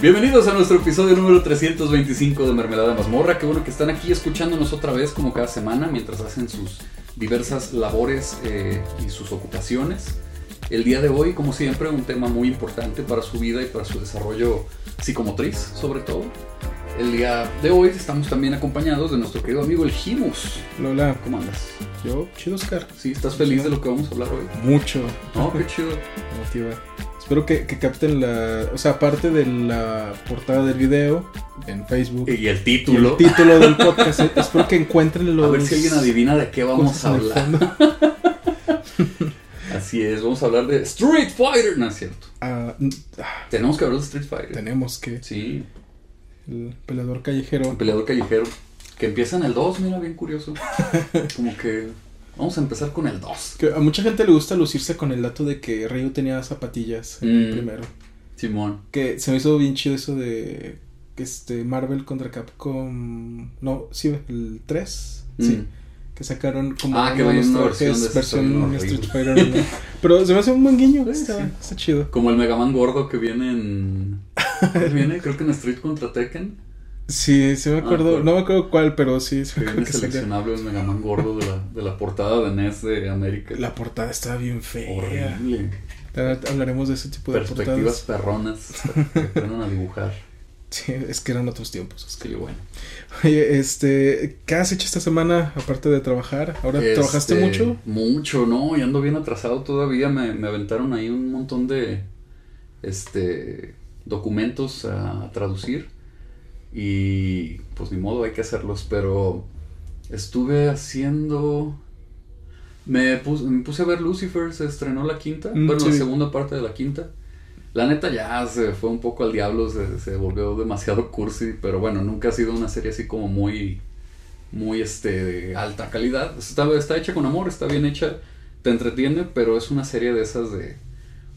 Bienvenidos a nuestro episodio número 325 de Mermelada Mazmorra. Qué bueno que están aquí escuchándonos otra vez como cada semana mientras hacen sus diversas labores eh, y sus ocupaciones. El día de hoy, como siempre, un tema muy importante para su vida y para su desarrollo psicomotriz, sobre todo. El día de hoy estamos también acompañados de nuestro querido amigo el Jimus. Lola, ¿Cómo andas? yo, chido Oscar. ¿Sí? ¿Estás feliz de lo que vamos a hablar hoy? Mucho. No, qué chido. Motiva. Espero que, que capten la. O sea, aparte de la portada del video en Facebook. Y el y título. el título del podcast. eh, espero que encuentren los. A ver si alguien adivina de qué vamos a el hablar. Así es, vamos a hablar de Street Fighter. No es cierto. Ah, ah, Tenemos que hablar de Street Fighter. tenemos que. Sí, El peleador callejero. un peleador callejero. Que empieza en el 2, mira, bien curioso. Como que vamos a empezar con el 2. Que a mucha gente le gusta lucirse con el dato de que Ryu tenía zapatillas en el Mm. primero. Simón. Que se me hizo bien chido eso de. que Este, Marvel contra Capcom. No, sí, el 3. Sí. Mm. Que sacaron como Ah, que una versión de versión Street. Fighter. ¿no? Pero se me hace un buen guiño. Sí, está, sí. está chido. Como el Megaman gordo que viene en. ¿Cuál viene? Creo que en Street contra Tekken. Sí, sí me Ah, acuerdo. no me acuerdo cuál, pero sí, sí Que me viene que seleccionable el Megaman gordo de la, de la portada de NES de América. La portada estaba bien fea. Horrible. Hablaremos de ese tipo de Perspectivas portadas. perronas que aprendan a dibujar. Sí, es que eran otros tiempos. Sí, bueno. Oye, este, ¿qué has hecho esta semana aparte de trabajar? ¿Ahora trabajaste Este, mucho? Mucho, no, y ando bien atrasado todavía. Me, me aventaron ahí un montón de este documentos a, traducir. Y pues ni modo, hay que hacerlos. Pero estuve haciendo. Me puse, me puse a ver Lucifer, se estrenó la quinta. Mm, bueno, sí. la segunda parte de la quinta. La neta ya se fue un poco al diablo, se, se volvió demasiado cursi, pero bueno, nunca ha sido una serie así como muy, muy este, de alta calidad. Está, está hecha con amor, está bien hecha, te entretiene, pero es una serie de esas de,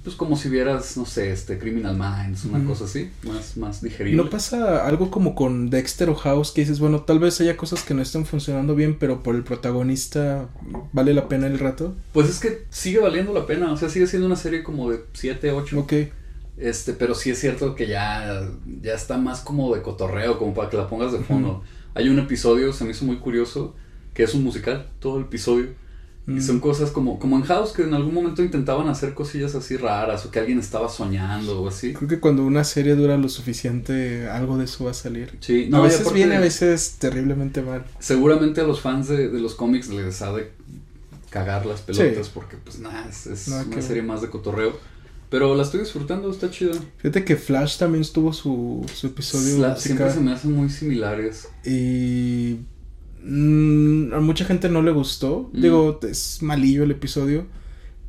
pues como si vieras, no sé, este, Criminal Minds, una cosa así, más, más digerible. ¿No pasa algo como con Dexter o House que dices, bueno, tal vez haya cosas que no estén funcionando bien, pero por el protagonista vale la pena el rato? Pues es que sigue valiendo la pena, o sea, sigue siendo una serie como de 7, 8. Ok. Este, pero sí es cierto que ya, ya está más como de cotorreo, como para que la pongas de fondo. Hay un episodio, se me hizo muy curioso, que es un musical, todo el episodio. Y Mm. son cosas como, como en House, que en algún momento intentaban hacer cosillas así raras, o que alguien estaba soñando o así. Creo que cuando una serie dura lo suficiente, algo de eso va a salir. Sí, a no, y veces aparte, bien, a veces terriblemente mal. Seguramente a los fans de, de los cómics les ha de cagar las pelotas, Sí. porque pues nada, es, una que serie más de cotorreo. Pero la estoy disfrutando, está chida. Fíjate que Flash también tuvo su, su episodio La- siempre se me hacen muy similares. y mm, a mucha gente no le gustó. Mm. Digo, es malillo el episodio,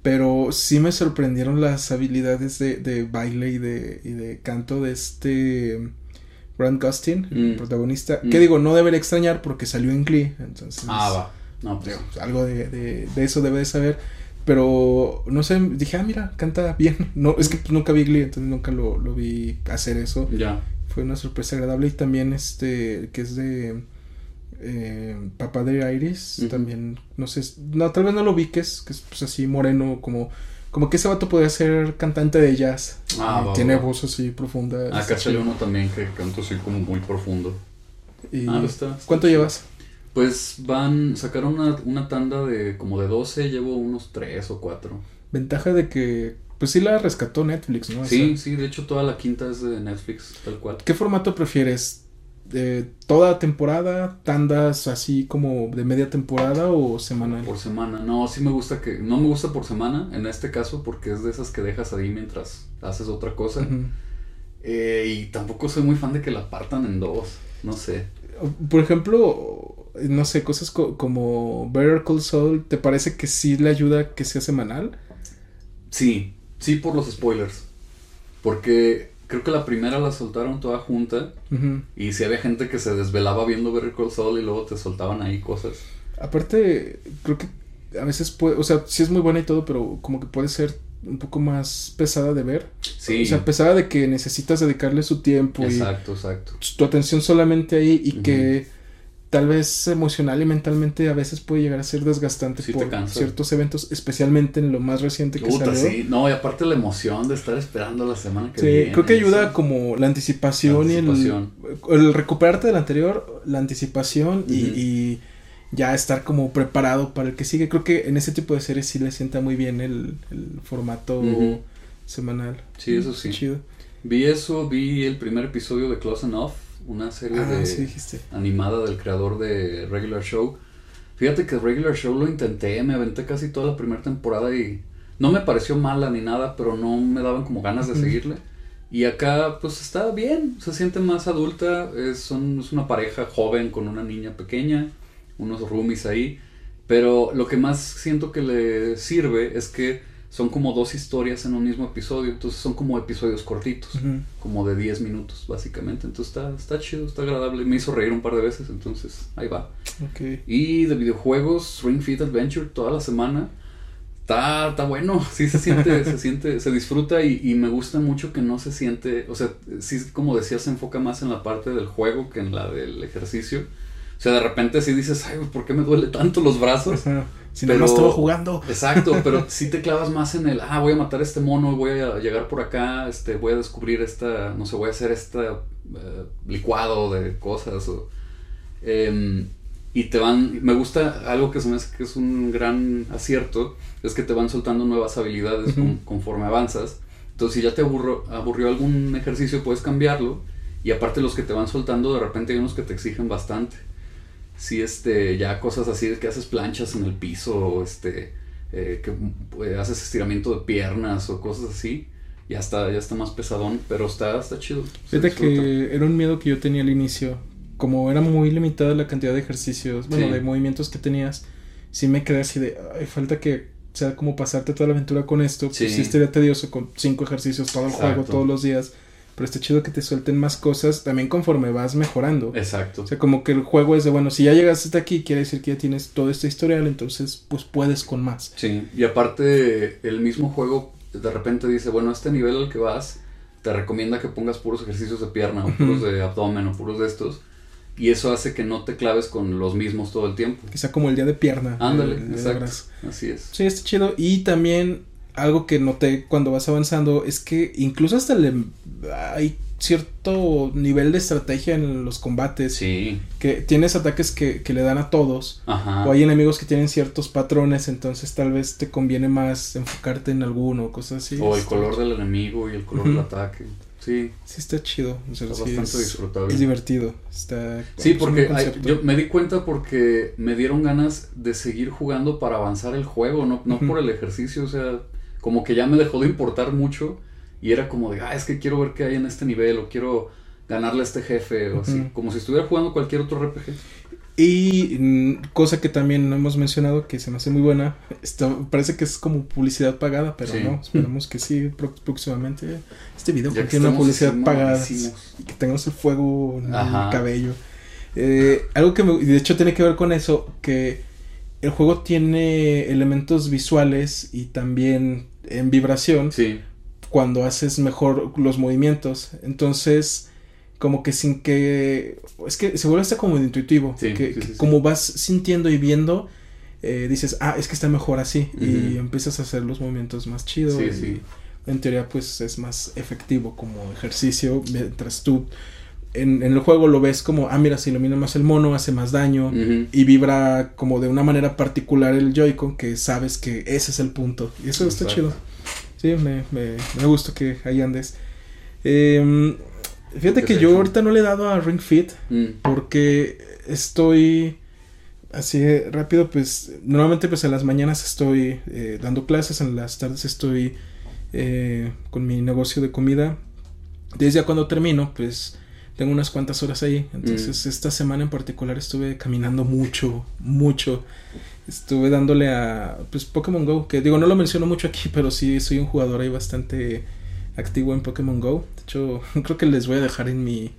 pero sí me sorprendieron las habilidades de, de baile y de, y de canto de este Grant Gustin, el Mm. protagonista. Que digo, no debería extrañar porque salió en Glee, entonces Ah, va. No, pues, digo, algo de, de- de eso debe de saber. Pero no sé, dije, ah, mira, canta bien. No, es que nunca vi Glee, entonces nunca lo, lo vi hacer eso. ya. Fue una sorpresa agradable. Y también este, que es de eh, Papá de Iris, también, no sé, no, tal vez no lo vi, que es, pues, así moreno, como, como que ese vato podría ser cantante de jazz. Ah, va, tiene va. voz así profunda. Acá está sale uno también que canta así como muy profundo. Y- Ah, está- ¿Cuánto llevas? Pues van, sacaron una, una tanda de como de 12, llevo unos 3 o 4. Ventaja de que, pues sí la rescató Netflix, ¿no? Sí, sí, de hecho toda la quinta es de Netflix, tal cual. ¿Qué formato prefieres? Eh, ¿Toda temporada? ¿Tandas así como de media temporada o semanal? Por semana. No, sí me gusta que. No me gusta por semana, en este caso, porque es de esas que dejas ahí mientras haces otra cosa. Eh, y tampoco soy muy fan de que la partan en dos. No sé. Por ejemplo, no sé, cosas co- como Better Call Saul, ¿te parece que sí le ayuda que sea semanal? Sí, sí por los spoilers. Porque creo que la primera la soltaron toda junta. Y si había gente que se desvelaba viendo Better Call Saul y luego te soltaban ahí cosas. Aparte, creo que a veces puede, o sea, sí es muy buena y todo, pero como que puede ser un poco más pesada de ver. Sí, O sea, pesada de que necesitas dedicarle su tiempo y exacto, tu atención solamente ahí y que tal vez emocional y mentalmente a veces puede llegar a ser desgastante Sí por ciertos eventos, especialmente en lo más reciente que Puta, salió. sí. No, y aparte la emoción de estar esperando la semana que Sí, viene. creo que ayuda como la anticipación, La anticipación. y el, el recuperarte del anterior, la anticipación y, ya estar como preparado para el que sigue. Creo que en ese tipo de series sí le sienta muy bien el, el formato semanal. Sí, eso sí. Chido. Vi eso, vi el primer episodio de Close Enough, una serie Ah, de sí animada del creador de Regular Show. Fíjate que Regular Show lo intenté, me aventé casi toda la primera temporada y no me pareció mala ni nada, pero no me daban como ganas de seguirle. Y acá pues está bien, se siente más adulta, es, son, es una pareja joven con una niña pequeña, unos roomies ahí, pero lo que más siento que le sirve es que son como dos historias en un mismo episodio, entonces son como episodios cortitos Ujú. como de 10 minutos básicamente. Entonces está, está chido, está agradable. Me hizo reír un par de veces, entonces ahí va. Ok. Y de videojuegos, Ring Fit Adventure toda la semana. Está, está bueno, sí se siente, se siente, se disfruta y, y me gusta mucho que no se siente, o sea, sí como decías, se enfoca más en la parte del juego que en la del ejercicio. O sea, de repente sí dices, ay, ¿por qué me duele tanto los brazos? Si Pero- no estaba jugando. Exacto, pero si te clavas más en el, ah, voy a matar a este mono, voy a llegar por acá, este, voy a descubrir esta, no sé, voy a hacer este eh, licuado de cosas. O, em, y te van, me gusta algo que se me hace que es un gran acierto, es que te van soltando nuevas habilidades con- conforme avanzas. Entonces, si ya te aburro, aburrió algún ejercicio, puedes cambiarlo. Y aparte los que te van soltando, de repente hay unos que te exigen bastante si este ya cosas así de que haces planchas en el piso o este eh, que eh, haces estiramiento de piernas o cosas así ya está ya está más pesadón pero está está chido Fíjate que era un miedo que yo tenía al inicio. Como era muy limitada la cantidad de ejercicios, bueno, Sí. de movimientos que tenías, sí me quedé así de, ay, falta que sea como pasarte toda la aventura con esto. Sí. Pues sí estaría tedioso con cinco ejercicios todo el juego, todos los días. Pero está chido que te suelten más cosas también conforme vas mejorando. exacto O sea, como que el juego es de, bueno, si ya llegaste hasta aquí, quiere decir que ya tienes todo este historial, entonces pues puedes con más. sí y aparte el mismo juego de repente dice bueno a este nivel al que vas te recomienda que pongas puros ejercicios de pierna o puros de abdomen o puros de estos y eso hace que no te claves con los mismos todo el tiempo Que sea como el día de pierna. ándale el exacto así es Sí, está chido. Y también algo que noté cuando vas avanzando es que incluso hasta le, hay cierto nivel de estrategia en los combates. sí Que tienes ataques que, que le dan a todos. ajá O hay enemigos que tienen ciertos patrones, entonces tal vez te conviene más enfocarte en alguno o cosas así. O el color del enemigo y el color del ataque. Sí, Sí, está chido. O sea, está sí bastante es, disfrutable. es divertido. Está. Sí, porque hay- yo me di cuenta porque me dieron ganas de seguir jugando para avanzar el juego, no, no por el ejercicio, o sea, como que ya me dejó de importar mucho y era como de, ah, es que quiero ver qué hay en este nivel o quiero ganarle a este jefe o así, como si estuviera jugando cualquier otro RPG. Y mm, cosa que también no hemos mencionado, que se me hace muy buena, esto parece que es como publicidad pagada, pero Sí. no, esperamos que sí próximamente este video contiene una publicidad pagada y que tengamos el fuego en Ajá. el cabello. Eh, algo que me- de hecho tiene que ver con eso, que el juego tiene elementos visuales y también en vibración Sí, cuando haces mejor los movimientos. Entonces, como que sin que... Es que se vuelve hasta como intuitivo. Sí, que, sí, como vas sintiendo y viendo, eh, dices, ah, es que está mejor así. Y empiezas a hacer los movimientos más chidos. Y. En teoría, pues es más efectivo como ejercicio. Mientras tú en, en el juego lo ves como, ah, mira, se ilumina más el mono, hace más daño. Y vibra como de una manera particular el Joy-Con que sabes que ese es el punto. Y eso está chido. Sí, me, me, me gusta que ahí andes. Em, fíjate ¿Qué que yo hecho? ahorita no le he dado a Ring Fit Mm. porque estoy así rápido, pues normalmente pues en las mañanas estoy eh, dando clases, en las tardes estoy eh, con mi negocio de comida. Desde a cuando termino, pues tengo unas cuantas horas ahí. Entonces esta semana en particular estuve caminando mucho, mucho. Estuve dándole a pues Pokémon Go, que digo no lo menciono mucho aquí, pero sí soy un jugador ahí bastante activo en Pokémon Go. De hecho, creo que les voy a dejar en mi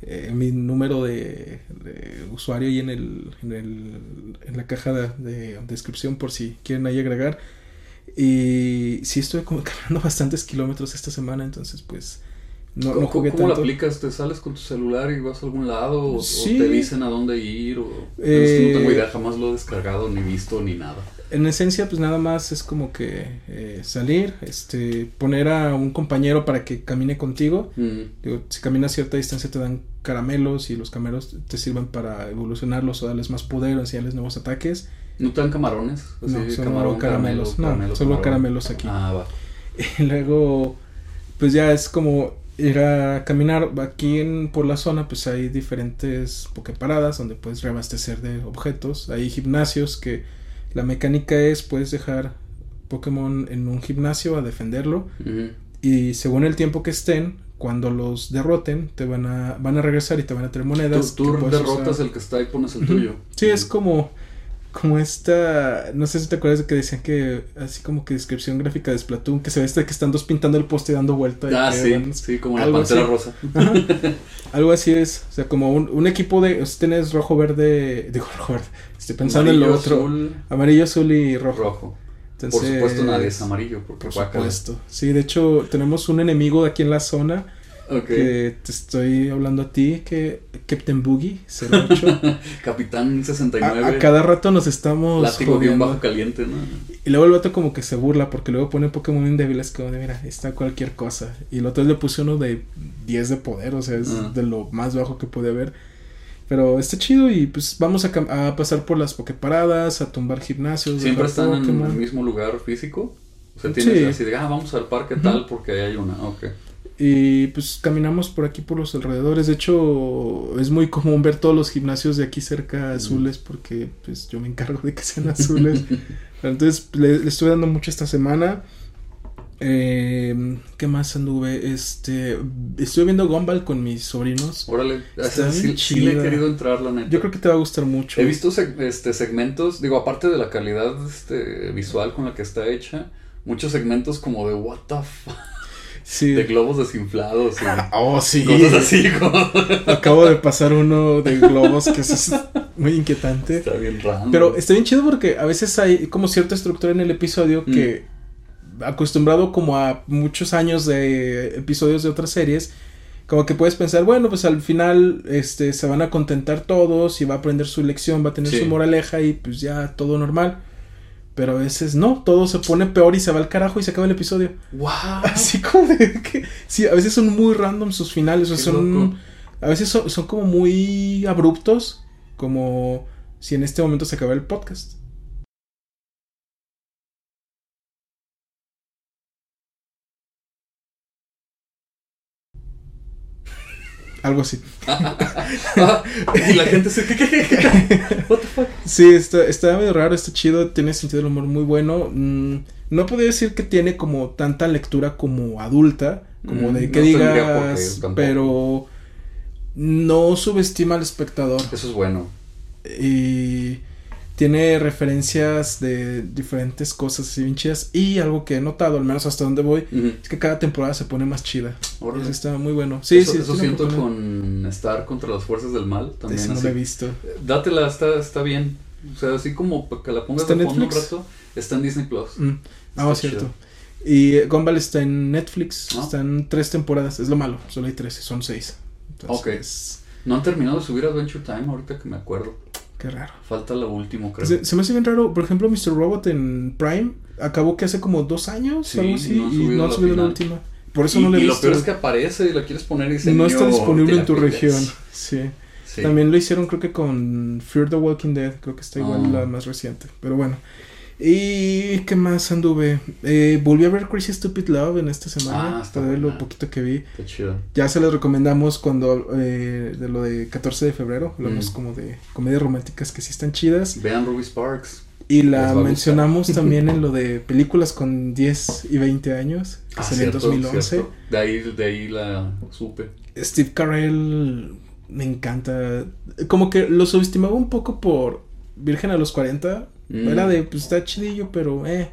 eh, mi número de, de usuario y en el, en el en la caja de, de descripción por si quieren ahí agregar. Y sí estuve como caminando bastantes kilómetros esta semana, entonces pues No, ¿Cómo, no jugué cómo aplicas? ¿Te sales con tu celular y vas a algún lado? ¿O, Sí. o te dicen a dónde ir? O... Eh, no tengo idea, jamás lo he descargado, ni visto, ni nada. En esencia, pues nada más es como que eh, salir, este, poner a un compañero para que camine contigo. Mm. Digo, si caminas cierta distancia te dan caramelos y los caramelos te sirven para evolucionarlos o darles más poder o enseñarles nuevos ataques. ¿No te dan camarones? Así, no, solo camarón, caramelos. caramelo, no, caramelo, solo caramelos aquí. Ah, va. Y luego, pues ya es como ir a caminar. Aquí en, por la zona, pues hay diferentes pokeparadas donde puedes reabastecer de objetos. Hay gimnasios que la mecánica es, puedes dejar Pokémon en un gimnasio a defenderlo. Y según el tiempo que estén, cuando los derroten, te van a, van a regresar y te van a traer monedas. Tú, derrotas usar. el que está y pones el tuyo. Sí, es como, como esta, no sé si te acuerdas de que decían que, así como que descripción gráfica de Splatoon, que se ve este que están dos pintando el poste y dando vuelta. y Ah, que sí, van- sí, como la pantera así. rosa. Ajá. Algo así es, o sea, como un, un equipo de, o sea, tienes rojo, verde, digo rojo, verde, estoy pensando en lo otro, azul, amarillo, azul y rojo. rojo. Entonces, Por supuesto nadie es amarillo, porque Por supuesto. Sí, de hecho, tenemos un enemigo aquí en la zona Que te estoy hablando a ti, que Captain Boogie 08. Capitán 69. a, a cada rato nos estamos látigo jodiendo. bajo caliente, ¿no? Y luego el vato como que se burla porque luego pone Pokémon bien débiles como de mira, está cualquier cosa. Y el otro le puse uno de 10 de poder, o sea, es Ah. de lo más bajo que puede haber. Pero está chido y pues vamos a, pasar por las Poképaradas, a tumbar gimnasios. ¿Siempre están en el mismo lugar físico? O sea, tienes Sí. así de, ah, vamos al parque tal porque ahí hay una. Ok. Y pues caminamos por aquí por los alrededores. De hecho, es muy común ver todos los gimnasios de aquí cerca azules porque pues yo me encargo de que sean azules. Entonces le, le estuve dando mucho esta semana. Eh, ¿Qué más anduve? Este, estuve viendo Gumball con mis sobrinos. Órale. Está sí, sí le he querido entrar, la neta. Yo creo que te va a gustar mucho. He visto seg- este, segmentos, digo, aparte de la calidad este, visual con la que está hecha, muchos segmentos como de what the fuck, Sí. de globos desinflados y Oh, sí. cosas así como... Acabo de pasar uno de globos que es muy inquietante. Está bien raro. Pero está bien chido porque a veces hay como cierta estructura en el episodio Mm. que acostumbrado como a muchos años de episodios de otras series, como que puedes pensar, bueno, pues al final este se van a contentar todos y va a aprender su lección, va a tener Sí. su moraleja y pues ya todo normal. Pero a veces no, todo se pone peor y se va al carajo y se acaba el episodio. ¡Wow! Así como de que sí, a veces son muy random sus finales, o Qué sea, son loco. a veces son, son como muy abruptos, como si en este momento se acaba el podcast. Algo así. Y la gente se... ¿qué, qué, qué, qué? What the fuck? Sí, está, está medio raro, está chido, tiene sentido del humor muy bueno. Mm, no podría decir que tiene como tanta lectura como adulta, como Mm, de no que qué, digas, pero no subestima al espectador. Eso es bueno. Y tiene referencias de diferentes cosas así bien chidas. Y algo que he notado, al menos hasta donde voy, es que cada temporada se pone más chida. Eso está muy bueno. Sí, eso sí, eso siento con Star contra las fuerzas del mal. También no así. lo he visto. Dátela, está, está bien. O sea, así como para que la pongas ¿Está de fondo un rato. Está en Disney Plus. Mm. Ah, Está cierto. Y eh, Gumball está en Netflix. Ah. Están tres temporadas. Es lo malo. Solo hay tres. Son seis. Entonces, No han terminado de subir Adventure Time ahorita que me acuerdo. Qué raro. Falta lo último, creo. Se, se me hace bien raro. Por ejemplo, Mr. Robot en Prime acabó que hace como dos años. Sí, algo así. no y no la subido la última. Por eso y no le he y lo visto. peor es que aparece y la quieres poner y dice no está "Niño, disponible en tu la pides". región. Sí. Sí. También lo hicieron creo que con Fear the Walking Dead, creo que está igual Ah. la más reciente, pero bueno. ¿Y qué más anduve? Eh, volví a ver Crazy Stupid Love en esta semana, Ah, está de lo poquito que vi. Qué chido. Ya se les recomendamos cuando eh, de lo de 14 de febrero, hablamos Mm. como de comedias románticas que sí están chidas. Vean Ruby Sparks. Y la mencionamos también en lo de películas con 10 y 20 años, que Ah, salió en cierto, 2011. cierto. De ahí, de ahí la supe. Steve Carell me encanta. Como que lo subestimaba un poco por Virgen a los 40. Mm. Era de, pues está chidillo, pero eh.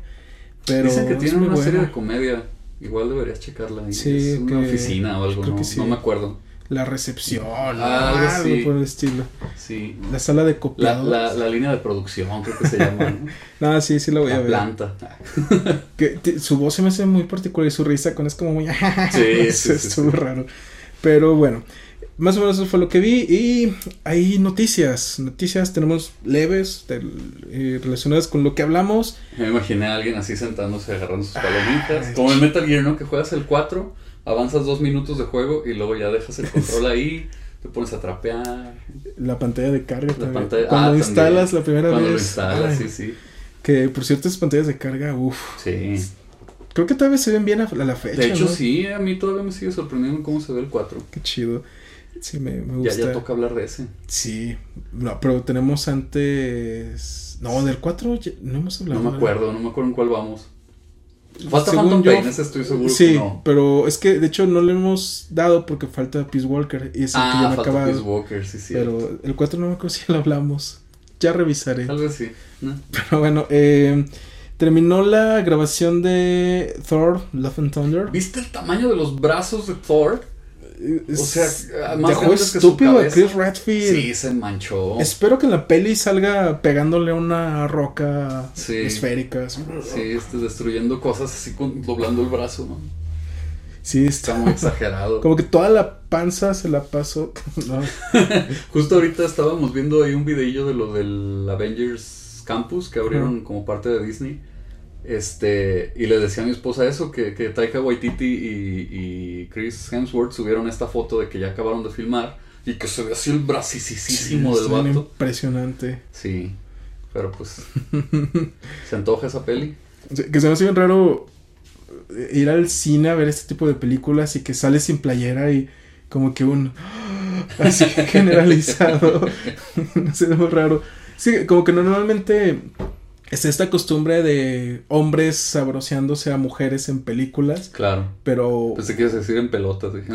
Pero Dicen que tiene una serie bueno. de comedia. Igual deberías checarla. ahí. Sí, es una oficina o algo. creo No, que sí. no me acuerdo. la recepción, Ah, algo algo así. por el estilo. Sí. La sala de La, copiados. la, la línea de producción, creo que se llama, ¿no? No, sí, sí la voy a La ver. planta. Que su voz se me hace muy particular y su risa con es como muy... Sí, sí, sí, estuvo sí. raro. Pero bueno, más o menos eso fue lo que vi y hay noticias. Noticias tenemos leves del- eh, relacionadas con lo que hablamos. Me imaginé a alguien así sentándose agarrando sus palomitas. Ay, Como en Metal Gear, ¿no? Que juegas el 4, avanzas dos minutos de juego y luego ya dejas el control ahí, te pones a trapear. La pantalla de carga. La pantalla- Cuando ah, instalas también. la primera Cuando vez. lo instalas, ay, sí, sí. Que por cierto, esas pantallas de carga, uff. Sí. Creo que todavía se ven bien a, a la fecha. De hecho, ¿no? sí, a mí todavía me sigue sorprendiendo cómo se ve el 4. Qué chido. Sí, me, me Ya, gusta. ya toca hablar de ese. Sí, no, pero tenemos antes. No, del 4 ya- no hemos hablado. No me ¿verdad? acuerdo, no me acuerdo en cuál vamos. Falta Según Phantom yo- Pain, ese estoy seguro Sí, que no. pero es que de hecho no le hemos dado porque falta Peace Walker y es el que ya Ah, me falta acabado. Peace Walker, sí, sí. Pero el 4 no me acuerdo si lo hablamos. Ya revisaré. Tal vez sí. ¿no? Pero bueno, eh, terminó la grabación de Thor, Love and Thunder. ¿Viste el tamaño de los brazos de Thor? O sea, más dejó estúpido a. Chris Redfield. Sí, se manchó. Espero que en la peli salga pegándole una roca Sí. esférica. así. Sí, este, destruyendo cosas así con, doblando el brazo, ¿no? Sí, Está está muy exagerado. Como que toda la panza se la pasó. No. Justo ahorita estábamos viendo ahí un videillo de lo del Avengers Campus que abrieron como parte de Disney. Este, y le decía a mi esposa eso, que, que Taika Waititi y, y Chris Hemsworth subieron esta foto de que ya acabaron de filmar y que se ve así el bracisísimo del vato. Impresionante. Sí, pero pues, ¿se antoja esa peli? Que se me hace bien raro ir al cine a ver este tipo de películas y que sale sin playera y como que un así generalizado. no sé, es muy raro. Sí, como que normalmente es esta costumbre de hombres sabroseándose a mujeres en películas, Claro. pero Pensé que ibas a decir en pelotas, dije,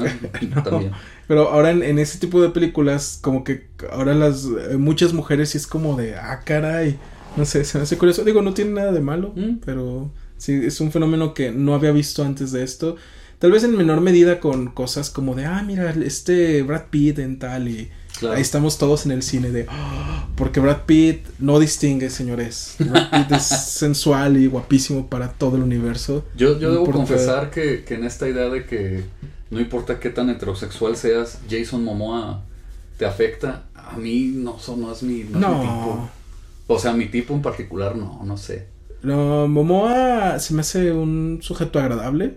ah, también. pero ahora en, en ese tipo de películas como que ahora las eh, muchas mujeres sí es como de ah caray, no sé, se me hace curioso. Digo, no tiene nada de malo, Mm. pero sí es un fenómeno que no había visto antes de esto. Tal vez en menor medida con cosas como de, ah, mira, este Brad Pitt en tal y Claro. ahí estamos todos en el cine de, "Ah", porque Brad Pitt no distingue, señores. Brad Pitt es sensual y guapísimo para todo el universo. Yo, yo No debo confesar que, que en esta idea de que no importa qué tan heterosexual seas, Jason Momoa te afecta, a mí no, so- no es mi, no es mi tipo. O sea, mi tipo en particular no, no sé. no, Momoa se me hace un sujeto agradable.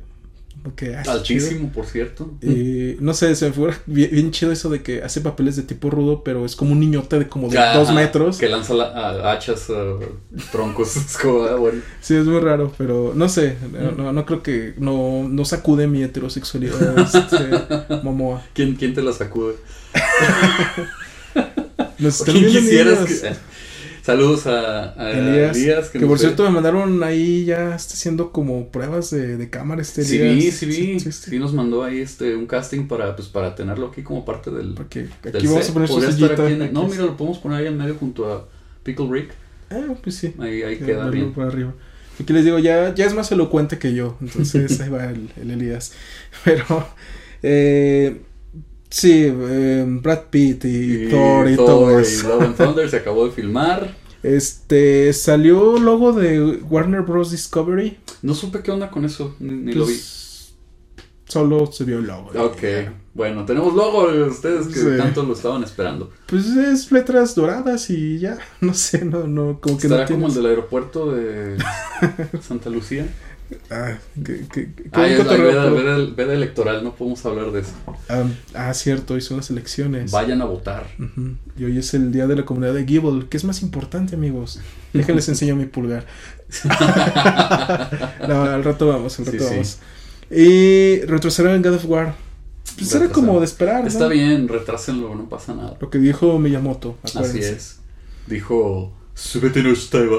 Como que, chido. Por cierto. Y no sé, se me figura bien, bien chido eso de que hace papeles de tipo rudo, pero es como un niñote de como de dos metros. Que lanza la- a- hachas, a troncos. Es como, ah, bueno. Sí, es muy raro, pero no sé, no, no, no creo que no, no sacude mi heterosexualidad este, Momoa. ¿Quién, ¿Quién te la sacude? Nos están ¿Quién viendo quisieras niños. que... Saludos a, a Elías, Elías. que, nos por cierto me mandaron ahí ya está haciendo como pruebas de, de cámara este Sí Elías. sí sí, Sí, sí. nos mandó ahí este un casting para, pues, para tenerlo aquí como parte del, Porque del aquí vamos set. a poner su sillita. en- No, mira, lo podemos poner ahí en medio junto a Pickle Rick. Ah, pues sí. Ahí, ahí queda bien. por arriba. Aquí les digo, ya, ya es más elocuente que yo. Entonces ahí va el, el Elías. Pero, eh, sí, eh, Brad Pitt y, Thor y todo y eso. Love and Thunder se acabó de filmar. Este, salió logo de Warner Bros. Discovery. No supe qué onda con eso, ni, ni lo vi. Pues, solo se vio el logo. Ok, bueno, tenemos logo de ustedes que Sí. tanto lo estaban esperando. Pues es letras doradas y ya, no sé, no, no, como que ¿Estará no como el del aeropuerto de Santa Lucía? Ah, que, que, que- Ah, es la veda, pero- veda- veda electoral, no podemos hablar de eso. Ah, ah, cierto, hoy son las elecciones. Vayan a votar. Y hoy es el día de la comunidad de Gibble. ¿Qué es más importante, amigos? Déjenles enseño mi pulgar. no, al rato vamos, al rato sí. vamos. Y retrocesaron God of War. Pues era como de esperar, ¿no? Está bien, retrásenlo, no pasa nada. Lo que dijo Miyamoto, Así acuérdense. es. Dijo, súbete no,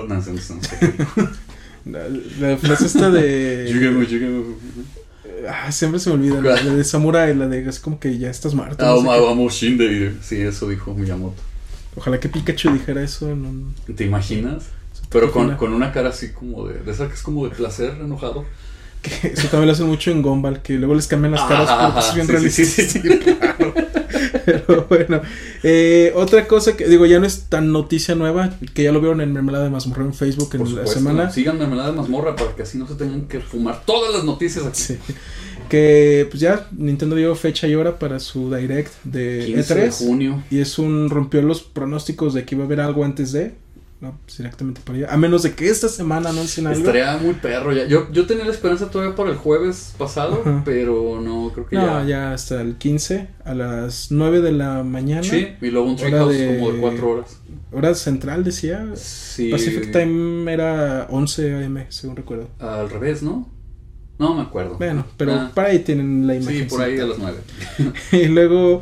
no, no. La, la frase esta de... Ah, siempre se me olvida. La, la de Samurai, la de así como que ya estás muerto. Ah, no vamos, Shinde. Sí, eso dijo Miyamoto. Ojalá que Pikachu dijera eso en un... ¿Te imaginas? Pero con, con una cara así como de, de esa que es como de placer enojado. Que eso también lo hacen mucho en Gumball, que luego les cambian las caras Ajá, porque es bien sí, realista. sí, sí, sí, claro. Pero bueno, eh, otra cosa que digo, ya no es tan noticia nueva, que ya lo vieron en Mermelada de Mazmorra en Facebook en la semana. Sigan Mermelada de Mazmorra para que así no se tengan que fumar todas las noticias aquí. Sí. Que pues ya Nintendo dio fecha y hora para su direct de 15 E3. de junio. Y es un rompió los pronósticos de que iba a haber algo antes de. No, pues directamente por allá. A menos de que esta semana anuncien algo. Estaría muy perro ya. Yo, yo tenía la esperanza todavía por el jueves pasado, Ajá. pero no, creo que No, ya. ya. hasta el 15 a las 9 de la mañana. Sí, y luego un treehouse de- como de 4 horas. Hora central decía. Sí. Pacific Time era 11 am, según recuerdo. Al revés, ¿no? No me acuerdo. Bueno, pero Ah, para ahí tienen la sí, imagen. por ahí a las 9. y luego,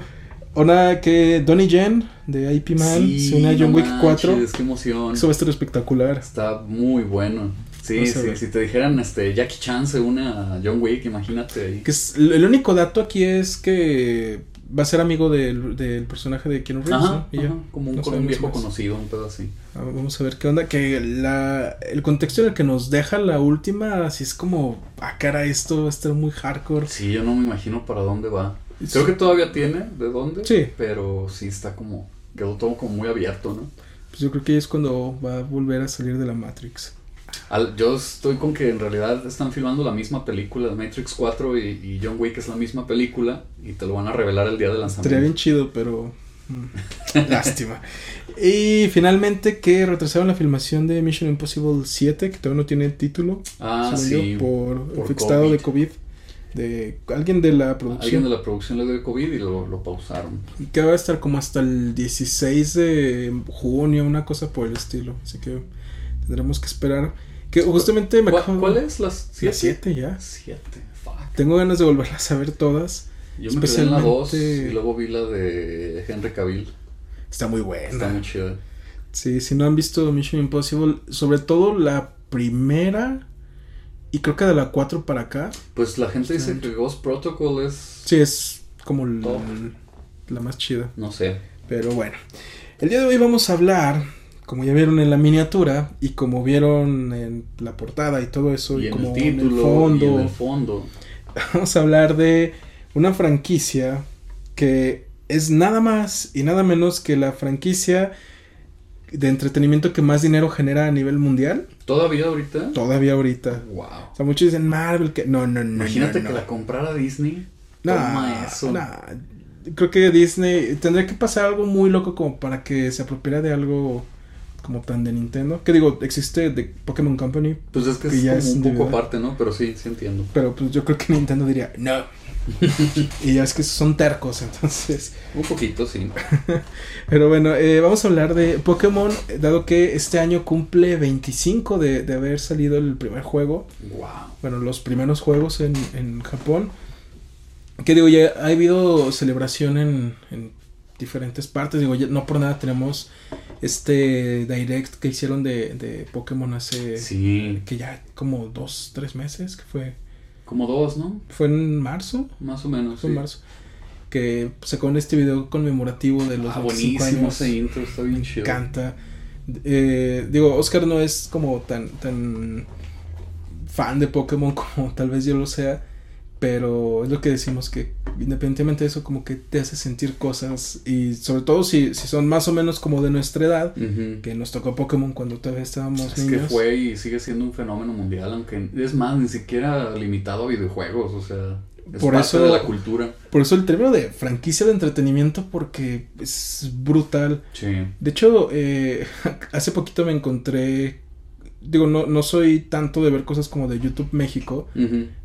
una que Donnie Yen de IP Man se une a John no Wick 4. manches, qué emoción. Eso va a estar espectacular. Está muy bueno. Sí, a sí, si te dijeran este Jackie Chan se une a John Wick, imagínate ahí. Que es- el único dato aquí es que va a ser amigo del, del personaje de Keanu Reeves. Ajá, ¿no? Y ya. ajá, como un, No viejo conocido, un pedo así. Ah, Vamos a ver qué onda. Que la, el contexto en el que nos deja la última, así es como, ah, cara, esto va a estar muy hardcore. Sí, yo no me imagino para dónde va. Creo que todavía tiene de dónde. Sí. Pero sí está como. Quedó todo como muy abierto, ¿no? Pues yo creo que es cuando va a volver a salir de la Matrix. Al- yo estoy con que en realidad están filmando la misma película, Matrix 4 y, y John Wick es la misma película y te lo van a revelar el día de lanzamiento. Estaría bien chido, pero. mm, lástima. Y finalmente que retrasaron la filmación de Mission Impossible 7, que todavía no tiene título. Ah, sí. yo, por, por infectado COVID. de COVID. De alguien de la producción. Alguien de la producción le dio COVID y lo, lo pausaron. Y que va a estar como hasta el 16 de junio, una cosa por el estilo. Así que tendremos que esperar. Que justamente me ¿Cuál, acabo- cuál es? ¿Las La 7? 7 ya. 7. Fuck. Tengo ganas de volverlas a ver todas. Yo me quedé en la 2 Especialmente- y luego vi la de Henry Cavill. Está muy buena. Está muy chida. Sí, si no han visto Mission Impossible, sobre todo la primera y creo que de la 4 para acá, Pues la gente dice que Ghost Protocol es. sí es como la más chida. No sé. Pero bueno, el día de hoy vamos a hablar, como ya vieron en la miniatura y como vieron en la portada y todo eso, y, Y en como el título fondo, y en el fondo. vamos a hablar de una franquicia que es nada más y nada menos que la franquicia de entretenimiento que más dinero genera a nivel mundial. ¿Todavía ahorita? Todavía ahorita. Wow. O sea, muchos dicen Marvel que. No, no, no. Imagínate no, que la comprara Disney. No, Toma eso. no. Creo que Disney tendría que pasar algo muy loco como para que se apropiara de algo como tan de Nintendo. Que digo, existe de Pokémon Company, Pues es que, Que es ya como es un poco aparte, ¿no? Pero sí, sí entiendo. pero pues yo creo que Nintendo diría no. y ya es que son tercos, entonces. Un poquito, sí. Pero bueno, eh, vamos a hablar de Pokémon, dado que este año cumple 25 de, de haber salido el primer juego. Wow. bueno, los primeros juegos en, en Japón. Que digo, ya ha habido celebración en, en diferentes partes. Digo, ya- no por nada tenemos este direct que hicieron de, de Pokémon hace. Sí. Que ya como dos, tres meses. Que fue. Como dos, ¿no? Fue en marzo. Más o menos. Fue sí. en marzo. Que sacó en este video conmemorativo de los Ah, 25 buenísimo años. ese intro, está bien chido. encanta. Eh, digo, Oscar no es como tan, tan fan de Pokémon como tal vez yo lo sea. Pero es lo que decimos que independientemente de eso como que te hace sentir cosas. Y sobre todo si, si son más o menos como de nuestra edad. Que nos tocó Pokémon cuando todavía estábamos Es que fue y sigue siendo un fenómeno mundial, aunque es más, ni siquiera limitado a videojuegos, o sea, es Por parte eso- de la cultura. Por eso el término de franquicia de entretenimiento porque es brutal. Sí. De hecho, eh, hace poquito me encontré, digo, no, no soy tanto de ver cosas como de YouTube México,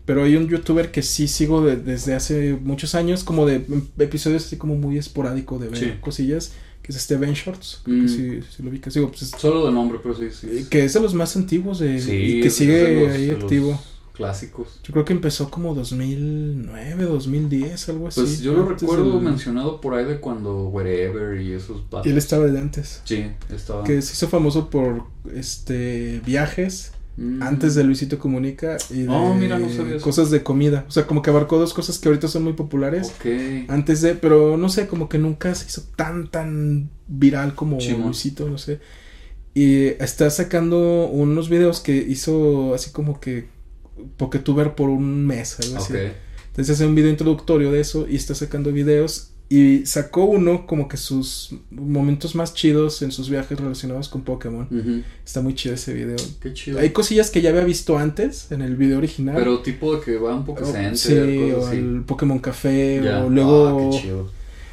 pero hay un youtuber que sí sigo de- desde hace muchos años, como de em- episodios así como muy esporádico de ver Sí. cosillas, que es este Ben Shorts, creo que Mm. sí, sí lo ubicas, digo, pues es- Solo de nombre, pero sí, sí. que es de los más antiguos de, y que sigue los- ahí de los activo. Clásicos. Yo creo que empezó como 2009, 2010, algo así. Pues yo lo recuerdo del- mencionado por ahí de cuando Wherever y esos Y él estaba de antes. Sí, estaba. Que se hizo famoso por este viajes Mm. antes de Luisito Comunica y de Oh, mira, no sabía eso. cosas de comida. O sea, como que abarcó dos cosas que ahorita son muy populares. Ok. Antes de, pero no sé, como que nunca se hizo tan, tan viral como. Luisito, no sé. Y está sacando unos videos que hizo así como que Poketuber por un mes, algo así. Ok. Entonces hace un video introductorio de eso y está sacando videos y sacó uno como que sus momentos más chidos en sus viajes relacionados con Pokémon. Ujú. Está muy chido ese video. Qué chido. Hay cosillas que ya había visto antes en el video original. Pero tipo de que va un poco center, sí, cosas o al Pokémon Café, Ya. o luego Ah, qué chido.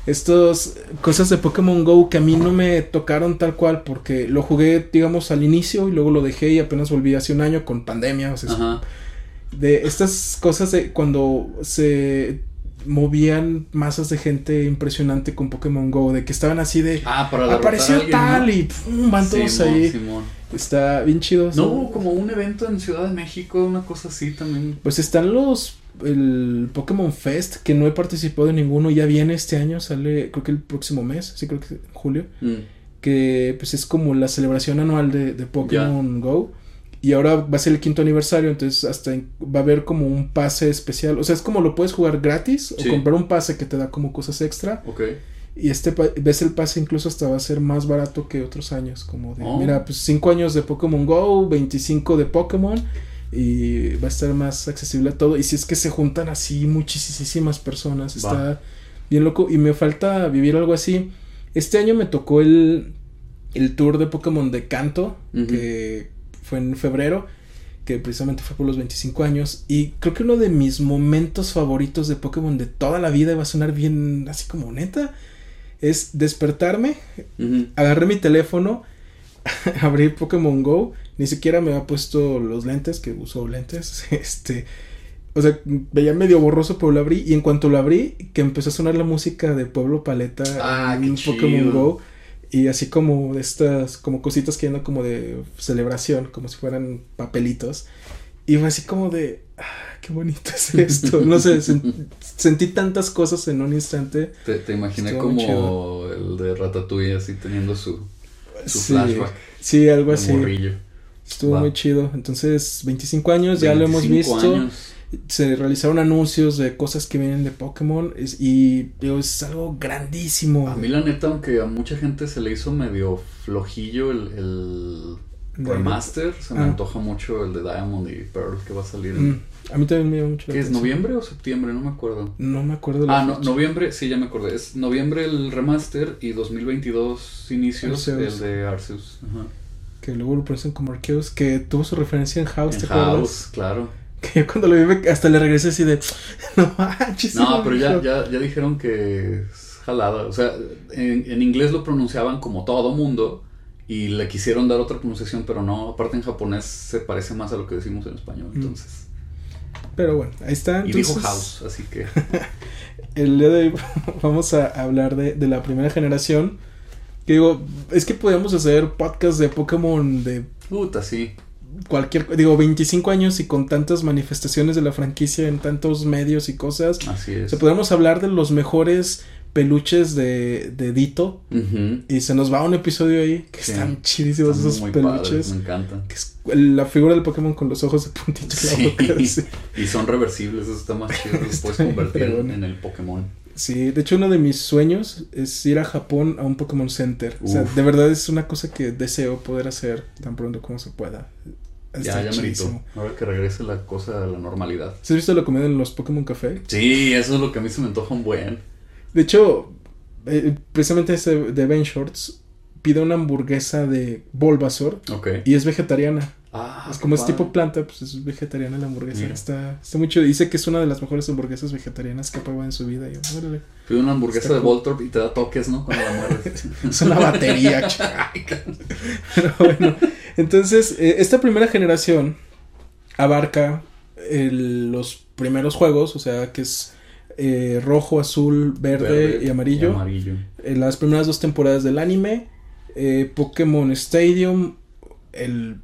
estos cosas de Pokémon Go que a mí no me tocaron tal cual porque lo jugué digamos al inicio y luego lo dejé y apenas volví hace un año con pandemia, o sea, Ajá. De estas cosas de cuando se movían masas de gente impresionante con Pokémon Go, de que estaban así de Ah, para apareció alguien, tal ¿no? y pum, van todos Simón, ahí. Simón. Está bien chido. No hubo como un evento en Ciudad de México, una cosa así también. Pues están los el Pokémon Fest que no he participado en ninguno, ya viene este año, sale creo que el próximo mes, sí creo que julio, Mm. que pues es como la celebración anual de, de Pokémon Go. Y ahora va a ser el quinto aniversario, entonces hasta va a haber como un pase especial. O sea, es como lo puedes jugar gratis Sí. o comprar un pase que te da como cosas extra. Ok. Y este ves el pase incluso hasta va a ser más barato que otros años. Como de, Oh. mira, pues 5 años de Pokémon Go, 25 de Pokémon. Y va a estar más accesible a todo. Y si es que se juntan así muchísimas personas, está bien loco. Y me falta vivir algo así. Este año me tocó el, el tour de Pokémon de Canto, que fue en febrero, que precisamente fue por los 25 años. Y creo que uno de mis momentos favoritos de Pokémon de toda la vida, va a sonar bien así como neta, es despertarme, agarré mi teléfono, abrí Pokémon Go, ni siquiera me había puesto los lentes, que uso lentes, este... O sea, veía medio borroso, pero lo abrí. Y en cuanto lo abrí, que empezó a sonar la música de Pueblo Paleta Ah, en Pokémon. Go. Y así como estas, como cositas que andan como de celebración, como si fueran papelitos. Y fue así como de, ah, qué bonito es esto. No sé, sen- sentí tantas cosas en un instante. Te, te imaginé Estuvo como el de Ratatouille así teniendo su, su Sí, flashback. sí, algo así. morrillo. Estuvo Va. muy chido. Entonces, 25 años, ya lo hemos 25 visto. años. Se realizaron anuncios de cosas que vienen de Pokémon. es- y digo, es algo grandísimo. A mí la neta, aunque a mucha gente se le hizo medio flojillo el, remaster, se me Ah. antoja mucho el de Diamond y Pearl que va a salir en... Mm, a mí también me llama mucho ¿Qué es? ¿Noviembre o septiembre? No me acuerdo. No me acuerdo la Ah, no, noviembre, sí, ya me acordé. Es noviembre el remaster y 2022 inicios Arceus. el de Arceus. Ajá. Que luego lo ponen como Arceus, que tuvo su referencia en House, En ¿te acuerdas? House, claro. Que yo cuando lo vi hasta le regresé así de, no manches. No, pero ya, hijo". ya, ya dijeron que es jalada. O sea, en, en inglés lo pronunciaban como todo mundo y le quisieron dar otra pronunciación, pero no. Aparte en japonés se parece más a lo que decimos en español. Entonces. Pero bueno, ahí está. Y dijo Mm. Entonces, house, así que. el día de hoy vamos a hablar de, de la primera generación. Que digo, es que podemos hacer podcast de Pokémon de Puta, sí. Cualquier, digo, 25 años y con tantas manifestaciones de la franquicia en tantos medios y cosas. Así O es. sea, podemos hablar de los mejores peluches de, de Dito. Y se nos va un episodio ahí que Sí. están chidísimos Están esos muy peluches. padres, me encantan. Que es la figura del Pokémon con los ojos de puntito Sí. Y son reversibles, eso está más chido. Los puedes convertir en el Pokémon. Sí, de hecho uno de mis sueños es ir a Japón a un Pokémon Center. O sea, de verdad es una cosa que deseo poder hacer tan pronto como se pueda. Está Ya, ya merito. Ahora que regrese la cosa a la normalidad. ¿Sí ¿Has visto la comida en los Pokémon Café? Sí, eso es lo que a mí se me antoja un buen. De hecho, eh, precisamente este de Ben Shorts pide una hamburguesa de Bulbasaur Ok. y es vegetariana. Ah, es como es tipo planta, pues es vegetariana la hamburguesa. Mira. Está, está muy chido. Dice que es una de las mejores hamburguesas vegetarias que ha probado en su vida. Yo, órale. Pide una hamburguesa Está de. Voltorb y te da toques, ¿no? Cuando la muerdes. Es una batería. Pero bueno, entonces, eh, esta primera generación abarca el- los primeros juegos, o sea, que es eh, rojo, azul, verde, y amarillo. amarillo. Eh, las primeras dos temporadas del anime, eh, Pokémon Stadium, el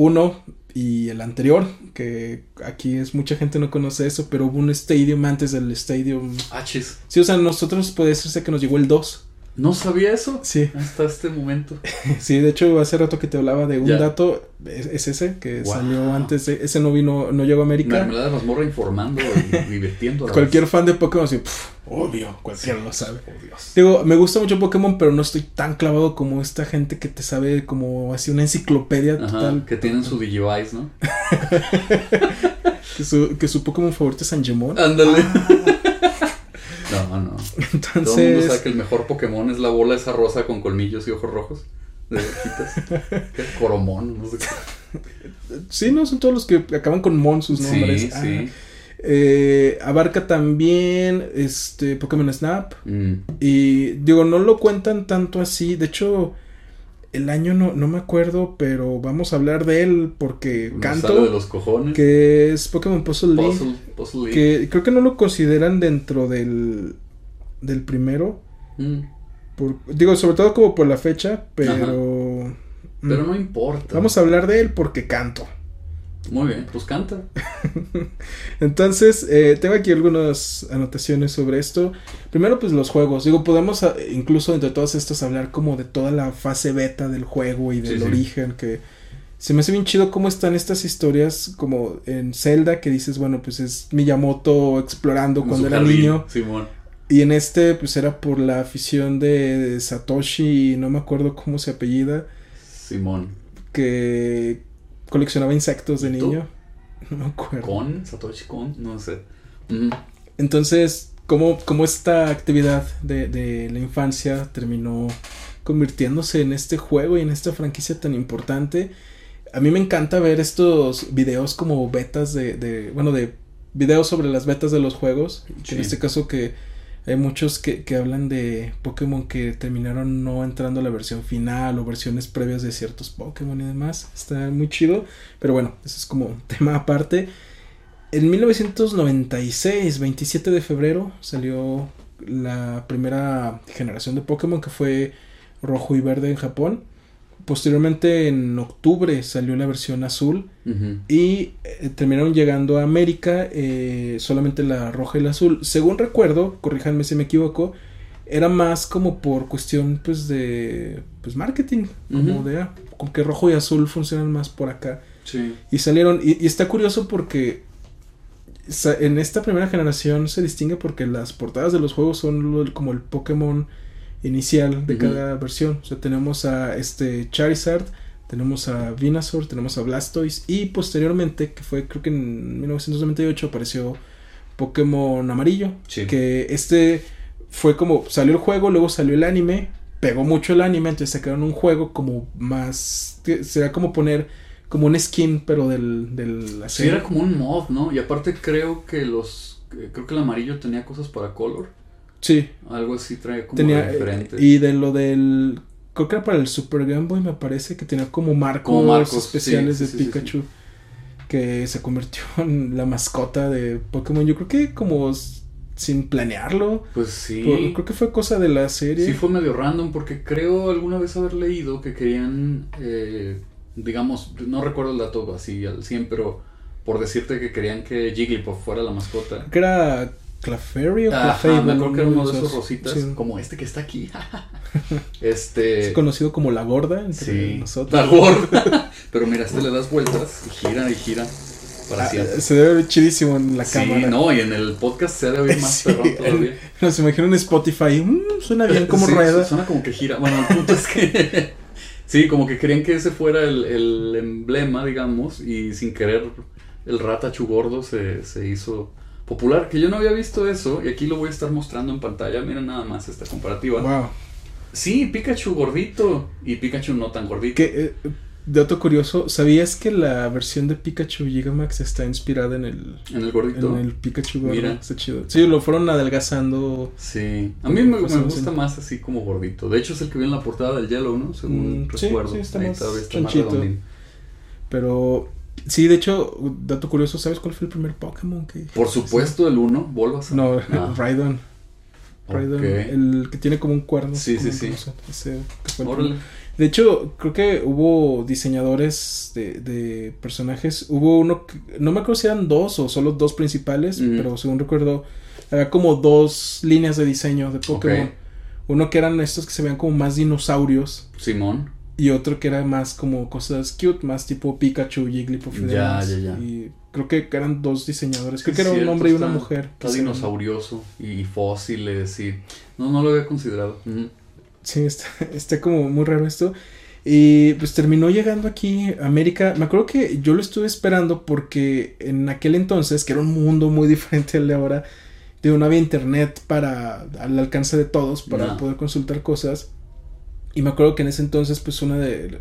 1 y el anterior, que aquí es mucha gente no conoce eso, pero hubo un Stadium antes del Stadium. Ah, chis. Sí, o sea, nosotros puede decirse que nos llegó el 2. No sabía eso. Sí. Hasta este momento. Sí, de hecho hace rato que te hablaba de un Ya. dato, es, es ese, que Wow. salió antes, de, ese no vino, no llegó a América. Mermelada de mazmorra informando y divirtiendo. a Cualquier vez. fan de Pokémon así, "Pff, obvio, cualquiera lo sabe. Oh, Dios. Digo, me gusta mucho Pokémon, pero no estoy tan clavado como esta gente que te sabe como así una enciclopedia Ajá, total. que tienen su Digivice, ¿no? que, su, que su Pokémon favorito es Angemon. Ándale. Ah, No, no. Todo el mundo sabe que el mejor Pokémon es la bola esa rosa con colmillos y ojos rojos. De. Coromón, no sé qué. sí, no, son todos los que acaban con Mon sus nombres. Sí, Ah, sí. eh, abarca también este Pokémon Snap. Mm, Y digo, no lo cuentan tanto así. De hecho, el año no, no me acuerdo, pero vamos a hablar de él porque nos sale de canto. los cojones. Que es Pokémon Puzzle League. Puzzle, League. Que creo que no lo consideran dentro del, del primero. Mm, por- digo, sobre todo como por la fecha, pero... Pero mm, no importa. Vamos a hablar de él porque canto. Muy bien, pues canta. Entonces, eh, tengo aquí algunas anotaciones sobre esto. Primero, pues los juegos. Digo, podemos ah, incluso entre todas estas hablar como de toda la fase beta del juego y del Sí, sí. origen. Que se me hace bien chido cómo están estas historias como en Zelda, que dices, bueno, pues es Miyamoto explorando En cuando era jardín, niño. Simón. Y en este, pues era por la afición de Satoshi, no me acuerdo cómo se apellida, Simón. que coleccionaba insectos de niño. No me acuerdo. Con, Satoshi Kon, no sé. Mm, Entonces, ¿cómo, cómo esta actividad de, de la infancia terminó convirtiéndose en este juego y en esta franquicia tan importante? A mí me encanta ver estos videos como betas de, de bueno, de videos sobre las betas de los juegos. En este caso que hay muchos que, que hablan de Pokémon que terminaron no entrando a la versión final o versiones previas de ciertos Pokémon y demás. Está muy chido. Pero bueno, eso es como un tema aparte. En 1996, 27 de febrero, salió la primera generación de Pokémon que fue rojo y verde en Japón. Posteriormente, en octubre, salió la versión azul. Y eh, terminaron llegando a América eh, solamente la roja y la azul. Según recuerdo, corríjanme si me equivoco, era más como por cuestión pues de pues marketing, como de ah, como que rojo y azul funcionan más por acá. Sí. Y salieron, y, y está curioso porque en esta primera generación se distingue porque las portadas de los juegos son como el Pokémon inicial de cada versión. O sea, tenemos a este Charizard, tenemos a Venusaur, tenemos a Blastoise y posteriormente, que fue creo que en 1998 apareció Pokémon amarillo, Sí. que este fue como salió el juego, luego salió el anime, pegó mucho el anime, entonces sacaron un juego como más será como poner como un skin pero del de la Sí, era como un mod, ¿no? Y aparte creo que los... eh, Creo que el amarillo tenía cosas para color. Sí, Algo así trae como tenía diferente. y de lo del creo que era para el Super Game Boy me parece que tenía como marcos, Como marcos, especiales sí, de sí, sí, sí, Pikachu que se convirtió en la mascota de Pokémon. Yo creo que como sin planearlo, Pues sí. por- creo que fue cosa de la serie. Sí fue medio random porque creo alguna vez haber leído que querían, eh, digamos, no recuerdo el dato así al 100, pero por decirte que querían que Jigglypuff fuera la mascota. Que era Clefairy o Clefable, me acuerdo que era uno de esos. rositas, Sí. como este que está aquí. Es este... conocido como la gorda entre Sí, nosotros. la gorda. pero mira, este le das vueltas y gira y gira para Ah, se debe ver chidísimo en la Sí, cámara. no, y en el podcast se ha de oír más Sí, perrón todavía. Nos imagino en Spotify. mm, suena bien como Sí, rueda. Suena como que gira. Bueno, el punto es que. Sí, como que querían que ese fuera el, el emblema, digamos, y sin querer el ratachu gordo se, se hizo popular. Que yo no había visto eso, y aquí lo voy a estar mostrando en pantalla. Miren nada más esta comparativa. Wow. Sí, Pikachu gordito y Pikachu no tan gordito. Que, eh, dato curioso, ¿sabías que la versión de Pikachu Gigamax está inspirada en el, En el gordito. en el Pikachu gordo? Mira. Está chido. Sí, lo fueron adelgazando. Sí, a mí me, gusta más así como gordito. De hecho, es el que viene en la portada del Yellow, ¿no? Según Mm, recuerdo. sí, está Ahí más está más. Pero sí, de hecho, dato curioso, ¿sabes cuál fue el primer Pokémon que... Por supuesto, el 1, Bulbasaur. No, Ah, Raidon. Raidon, el que tiene como un cuerno. Sí, sí, sí. ese. De hecho, creo que hubo diseñadores de, de personajes. Hubo uno, que- no me acuerdo si eran dos o solo dos principales, Ujú. pero según recuerdo, había como dos líneas de diseño de Pokémon. Ok. Uno que eran estos que se veían como más dinosaurios Simón. Y otro que era más como cosas cute, más tipo Pikachu, Jigglypuff y Ya, demás. ya, ya. Y creo que eran dos diseñadores. Creo que era un hombre y una está- mujer. Está dinosaurioso y fósiles y... No, no lo había considerado. Sí, está, está como muy raro esto. Y pues terminó llegando aquí a América. Me acuerdo que yo lo estuve esperando porque en aquel entonces, que era un mundo muy diferente al de ahora, de no había internet para al alcance de todos para No. poder consultar cosas. Y me acuerdo que en ese entonces, pues una de.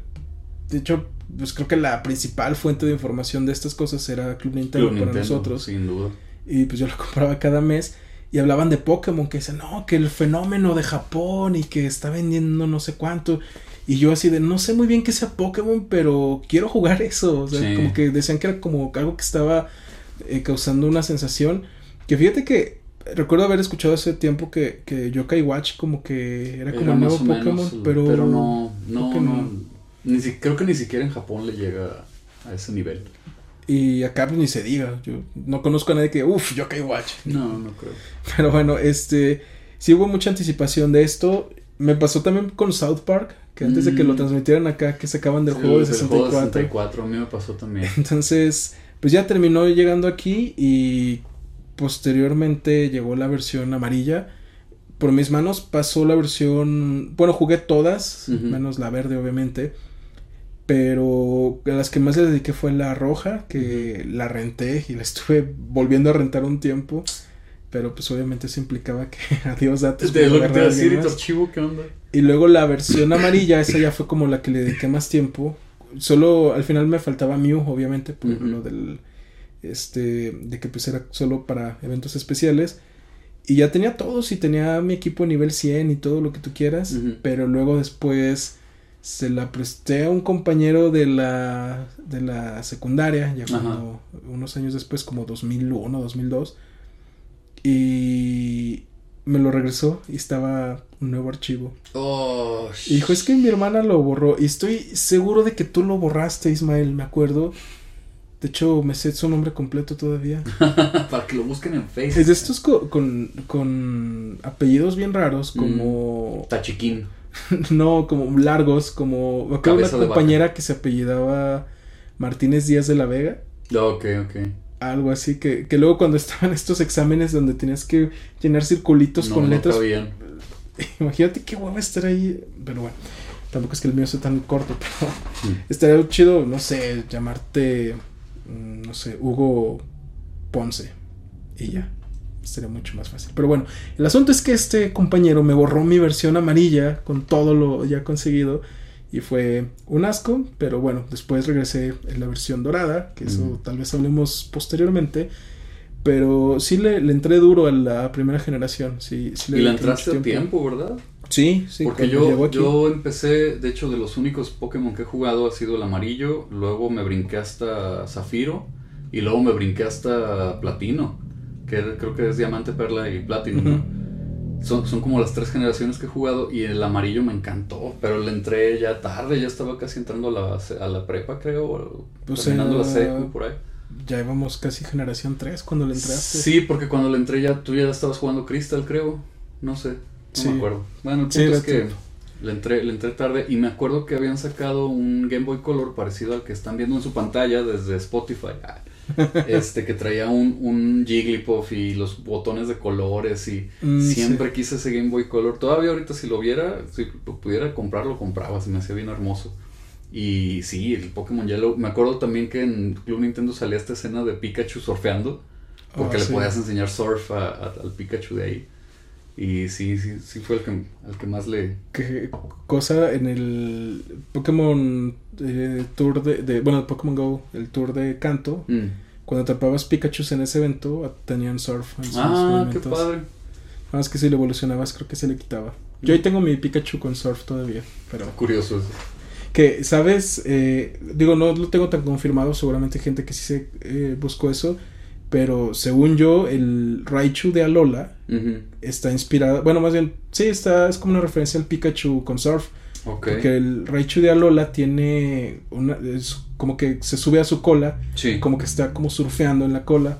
De hecho, pues creo que la principal fuente de información de estas cosas era Club Nintendo Club para Nintendo, nosotros. Sin duda. Y pues yo lo compraba cada mes. Y hablaban de Pokémon, que decían, no, que el fenómeno de Japón y que está vendiendo no sé cuánto. Y yo así de, no sé muy bien qué sea Pokémon, pero quiero jugar eso. O sea, Sí. como que decían que era como algo que estaba eh, causando una sensación. Que fíjate que recuerdo haber escuchado hace tiempo que, que Yokai Watch como que era como Era el nuevo menos, Pokémon, pero, no, no, no. Ni si- creo que ni siquiera en Japón le llega a ese nivel. Y acá pues, ni se diga. Yo no conozco a nadie que, uff, Yokai Watch. No, no creo. Pero bueno, este. Sí hubo mucha anticipación de esto. Me pasó también con South Park. Que antes de que lo Mm. transmitieran acá, que sacaban del Sí, juego de el 64. 64, a mí me pasó también. Entonces, pues ya terminó llegando aquí. Y posteriormente llegó la versión amarilla. Por mis manos pasó la versión. Bueno, jugué todas, menos la verde, obviamente. Pero a las que más le dediqué fue la roja, que la renté y la estuve volviendo a rentar un tiempo. Pero pues obviamente eso implicaba que adiós datos. De por lo que te decir, ¿y tu más. archivo qué onda? Y luego la versión amarilla, esa ya fue como la que le dediqué más tiempo. Solo al final me faltaba Mew, obviamente, por lo del. Este. De que pues era solo para eventos especiales. Y ya tenía todos y tenía mi equipo nivel 100 y todo lo que tú quieras. Pero luego después se la presté a un compañero de la, de la secundaria, ya cuando, unos años después, como 2001, 2002. Y me lo regresó y estaba un nuevo archivo. Oh, Y dijo, es que mi hermana lo borró. Y estoy seguro de que tú lo borraste, Ismael, me acuerdo. De hecho, me sé su nombre completo todavía. Para que lo busquen en Facebook. Es de estos co- con, con apellidos bien raros, como... Tachiquín. no, como largos, como... Me acuerdo una compañera que se apellidaba Martínez Díaz de la Vega. Ok, ok. Algo así, que, que luego cuando estaban estos exámenes donde tenías que llenar circulitos No, con no letras, cabían. imagínate qué hueva estar ahí. Pero bueno, tampoco es que el mío sea tan corto, pero Mm. estaría chido, no sé, llamarte, mm, no sé, Hugo Ponce. Y ya, estaría mucho más fácil. Pero bueno, el asunto es que este compañero me borró mi versión amarilla con todo lo ya conseguido. Y fue un asco, pero bueno, después regresé en la versión dorada, que eso tal vez hablemos posteriormente. Pero sí le, le entré duro a la primera generación. Sí, sí Y dediqué entraste a tiempo, ¿verdad? Sí, sí. Porque yo, yo empecé, de hecho, de los únicos Pokémon que he jugado ha sido el amarillo, luego me brinqué hasta Zafiro y luego me brinqué hasta Platino, que creo que es Diamante, Perla y Platino. son, son como las tres generaciones que he jugado y el amarillo me encantó, pero le entré ya tarde, ya estaba casi entrando a la, a la prepa, creo, Pues, terminando la secu, por ahí. Ya íbamos casi generación 3 cuando le entraste. Sí, porque cuando le entré ya tú ya estabas jugando Crystal, creo. No sé, Sí. me acuerdo. Bueno, el Sí, es que le entré, le entré tarde y me acuerdo que habían sacado un Game Boy Color parecido al que están viendo en su pantalla desde Spotify. Este que traía un, un Jigglypuff y los botones de colores y Mm, siempre quise ese Game Boy Color. Todavía ahorita si lo viera, si lo pudiera comprar, lo compraba, se me hacía bien hermoso. Y sí, el Pokémon Yellow. Me acuerdo también que en Club Nintendo salía esta escena de Pikachu surfeando. Porque Ah, le sí. podías enseñar surf a- a- al Pikachu de ahí. Y sí, sí, sí fue el que, al que más le... Que cosa en el Pokémon eh, Tour de, de- Bueno, Pokémon Go, el Tour de Canto. Mm. Cuando atrapabas Pikachu en ese evento, tenían surf en sus Ah, qué padre. Nada más que si lo evolucionabas, creo que se le quitaba. Yo ahí tengo mi Pikachu con surf todavía, pero... Curioso eso. Que, ¿sabes? Eh, digo, no lo tengo tan confirmado, seguramente gente que sí se eh, buscó eso, pero según yo, el Raichu de Alola está inspirado, bueno, más bien, sí, está, es como una referencia al Pikachu con surf, porque el Raichu de Alola tiene una, es como que se sube a su cola, Sí. como que está como surfeando en la cola.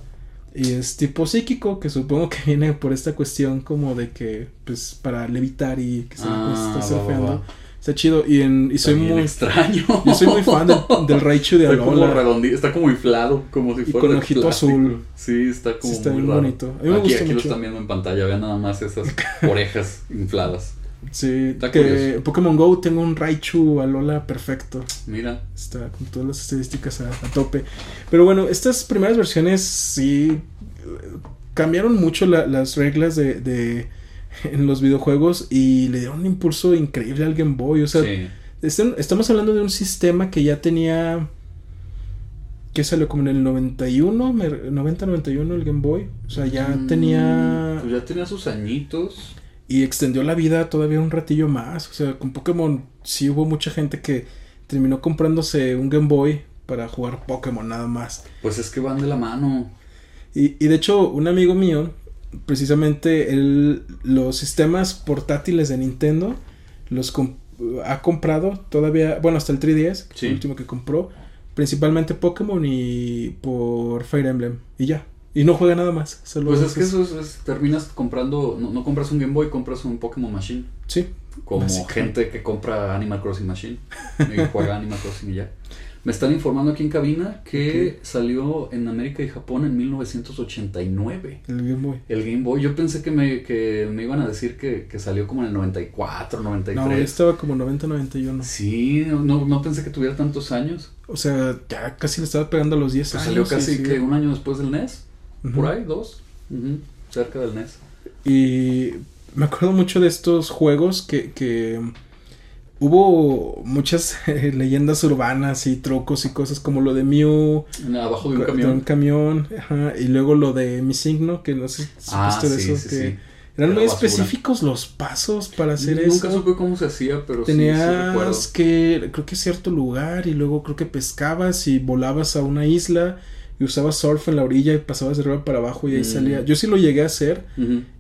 Y es tipo psíquico, que supongo que viene por esta cuestión como de que, pues, para levitar y que se Ah, está va, surfeando. va, va. Está chido. Y, en, y soy muy, extraño. yo soy muy fan del, del Raichu de Está como Alola. redondito, está como inflado, como si Y fuera con de ojito plástico. azul. Sí, está como Sí, está muy bien raro. bonito. A mí me aquí gusta aquí lo están viendo en pantalla, vean nada más esas orejas infladas. Sí, Está que curioso. Pokémon Go tengo un Raichu Alola perfecto. Mira. Está con todas las estadísticas a, a tope. Pero bueno, estas primeras versiones sí eh, cambiaron mucho la- las reglas de, de- en los videojuegos y le dieron un impulso increíble al Game Boy. O sea, sí. Este- Estamos hablando de un sistema que ya tenía. que salió como en el 91, me- 90-91 el Game Boy. O sea, ya Mm, tenía. Pues ya tenía sus añitos. Y extendió la vida todavía un ratillo más. O sea, con Pokémon sí hubo mucha gente que terminó comprándose un Game Boy para jugar Pokémon nada más. Pues es que van de la mano. Y, y de hecho, un amigo mío, precisamente, él, los sistemas portátiles de Nintendo los ha comprado todavía, bueno, hasta el 3DS, que Sí. fue el último que compró, principalmente Pokémon y por Fire Emblem, y ya. Y no juega nada más. solo Pues es que eso es, es- terminas comprando, no, no compras un Game Boy, compras un Pokémon Machine. Sí. Como gente que compra Animal Crossing Machine y juega Animal Crossing y ya. Me están informando aquí en cabina que salió en América y Japón en 1989. El Game Boy. El Game Boy, yo pensé que me, que me iban a decir que, que salió como en el 94, 93. No, ya estaba como 90-91. Sí, no, no, pensé que tuviera tantos años. O sea, ya casi le estaba pegando a los 10 Pues años. salió casi sí. que un año después del NES. Por ahí, dos. Cerca del NES. Y me acuerdo mucho de estos juegos que, que hubo muchas eh, leyendas urbanas y trucos y cosas como lo de Mew, En- Abajo de un de camión. un camión, ajá, y luego lo de Mi Signo, que no sé si Ah, supiste de sí, eso, sí, que sí. eran Era muy basura. específicos los pasos para hacer Nunca eso. supe cómo se hacía, pero sí. Tenías que, creo que cierto lugar y luego creo que pescabas y volabas a una isla y usabas surf en la orilla y pasabas de arriba para abajo y ahí Mm. salía. Yo sí lo llegué a hacer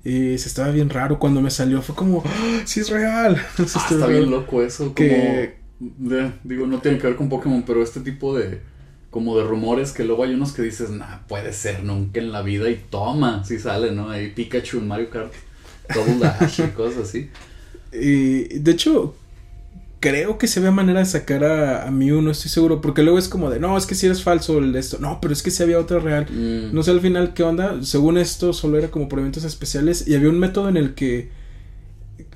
y se estaba bien raro cuando me salió. Fue como, ¡Ah, sí es real. Sí Ah, está real. bien loco eso. Como, Que- de- digo, no tiene que ver con Pokémon, pero este tipo de como de rumores que luego hay unos que dices, nah, puede ser nunca en la vida y toma, si sale, ¿no? Ahí Pikachu en Mario Kart, Double Dash y cosas así. Y de hecho, creo que se ve manera de sacar a, a Mew, no estoy seguro. Porque luego es como de, no, es que si eres falso el de esto. No, pero es que si había otra real. Mm, No sé al final qué onda. Según esto, solo era como por eventos especiales. Y había un método en el que.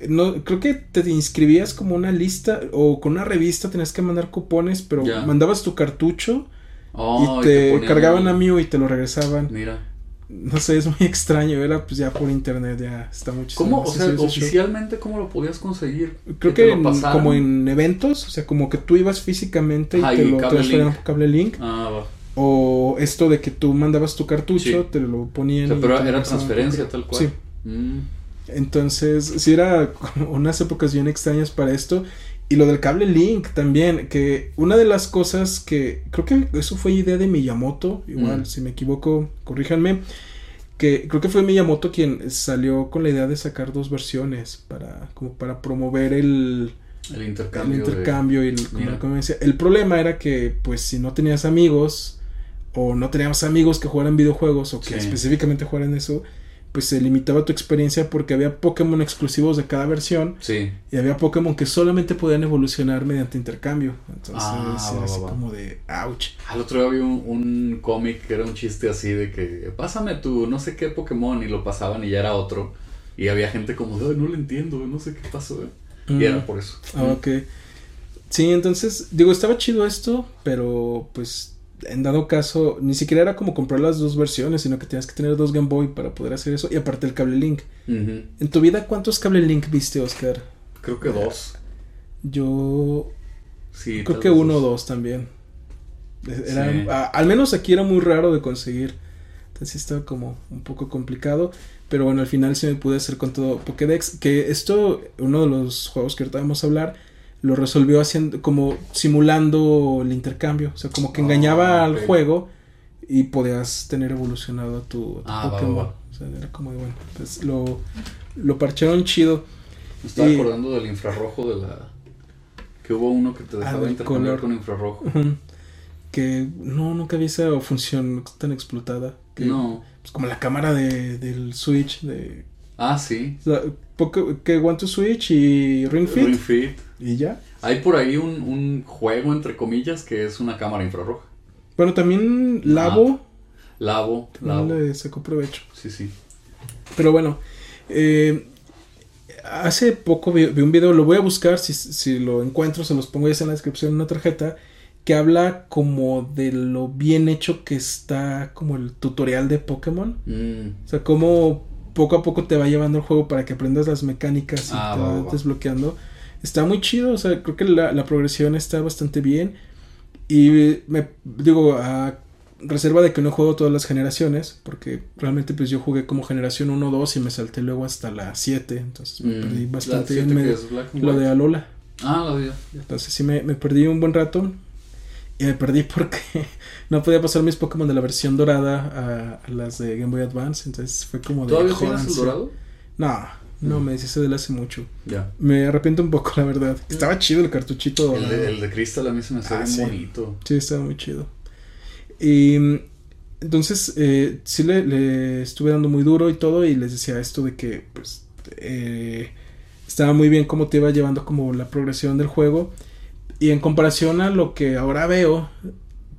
No, creo que te inscribías como una lista o con una revista tenías que mandar cupones, pero mandabas tu cartucho oh, y te, ponían cargaban a Mew y te lo regresaban. Mira. No sé, es muy extraño. Era pues ya por internet, ya está muchísimo. ¿Cómo? O sea, show. oficialmente, ¿cómo lo podías conseguir? Creo que en- como en eventos, o sea, como que tú ibas físicamente y te y lo transferían por cable link. Ah, va. O esto de que tú mandabas tu cartucho, Sí. te lo ponían. O sea, pero era transferencia tal cual. Sí. Mm. Entonces, sí era como unas épocas bien extrañas para esto. Y lo del cable link también, que una de las cosas que creo que eso fue idea de Miyamoto, igual Mm. si me equivoco, corríjanme, que creo que fue Miyamoto quien salió con la idea de sacar dos versiones para como para promover el, El el intercambio. de- intercambio y el, como. El problema era que pues si no tenías amigos o no tenías amigos que jugaran videojuegos o que Sí. específicamente jugaran eso, pues se limitaba tu experiencia porque había Pokémon exclusivos de cada versión Sí. y había Pokémon que solamente podían evolucionar mediante intercambio. Entonces Ah, era va, así va, como de ouch. Al otro día vi un, un cómic que era un chiste así de que pásame tu no sé qué Pokémon y lo pasaban y ya era otro. Y había gente como de, "Ay, no lo entiendo, no sé qué pasó. eh". Y Mm. era por eso. Ah, ok. Sí, entonces, digo, estaba chido esto, pero pues en dado caso, ni siquiera era como comprar las dos versiones, sino que tenías que tener dos Game Boy para poder hacer eso y aparte el cable link. En tu vida, ¿cuántos cable link viste, Oscar? Creo que dos. Yo Sí, creo que uno o dos. también. Era- Sí. a- al menos aquí era muy raro de conseguir. Entonces estaba como un poco complicado. Pero bueno, al final sí me pude hacer con todo Pokédex. Que esto, uno de los juegos que ahorita vamos a hablar, lo resolvió haciendo como simulando el intercambio. O sea, como que Ah, engañaba al ok. juego y podías tener evolucionado a tu, a tu Ah, va, Pokémon. va. O sea, era como de bueno. Pues lo, lo parcharon chido. Me estaba Y- acordando del infrarrojo de la. Que hubo uno que te dejaba Ah, intercambiar color. con infrarrojo. Que no, nunca vi esa función tan explotada. Que, No. pues, como la cámara de, del Switch. De, Ah, sí. o sea, Poké- que One to Switch y Ring Fit. Ring Fit. Y ya. Hay por ahí un, un juego, entre comillas, que es una cámara infrarroja. Bueno, también Labo. Labo, también Labo. le sacó provecho. Sí, sí. Pero bueno. eh, hace poco vi, vi un video, lo voy a buscar, si, si lo encuentro se los pongo ya en la descripción en una tarjeta, que habla como de lo bien hecho que está como el tutorial de Pokémon. Mm, O sea, cómo poco a poco te va llevando el juego para que aprendas las mecánicas y Ah, te va, va va, va. desbloqueando. Está muy chido, o sea, creo que la, la progresión está bastante bien. Y me digo, a reserva de que no juego todas las generaciones, porque realmente pues yo jugué como generación 1, 2 y me salté luego hasta la 7, entonces me mm. perdí La bastante siete en que medio. es Black and Lo White. de Alola. Ah, la vi. Entonces sí me, me perdí un buen rato. Y me perdí porque no podía pasar mis Pokémon de la versión dorada a, a las de Game Boy Advance. Entonces fue como de. ¿Todavía tienes el dorado? No, no, me deshice de él hace mucho. Ya. Me arrepiento un poco, la verdad. Estaba chido el cartuchito. El de, el de Crystal a mí se me hace Ah, sí. bonito. Sí, estaba muy chido. Y mm, entonces eh, sí le, le estuve dando muy duro y todo y les decía esto de que pues eh, estaba muy bien cómo te iba llevando como la progresión del juego y en comparación a lo que ahora veo,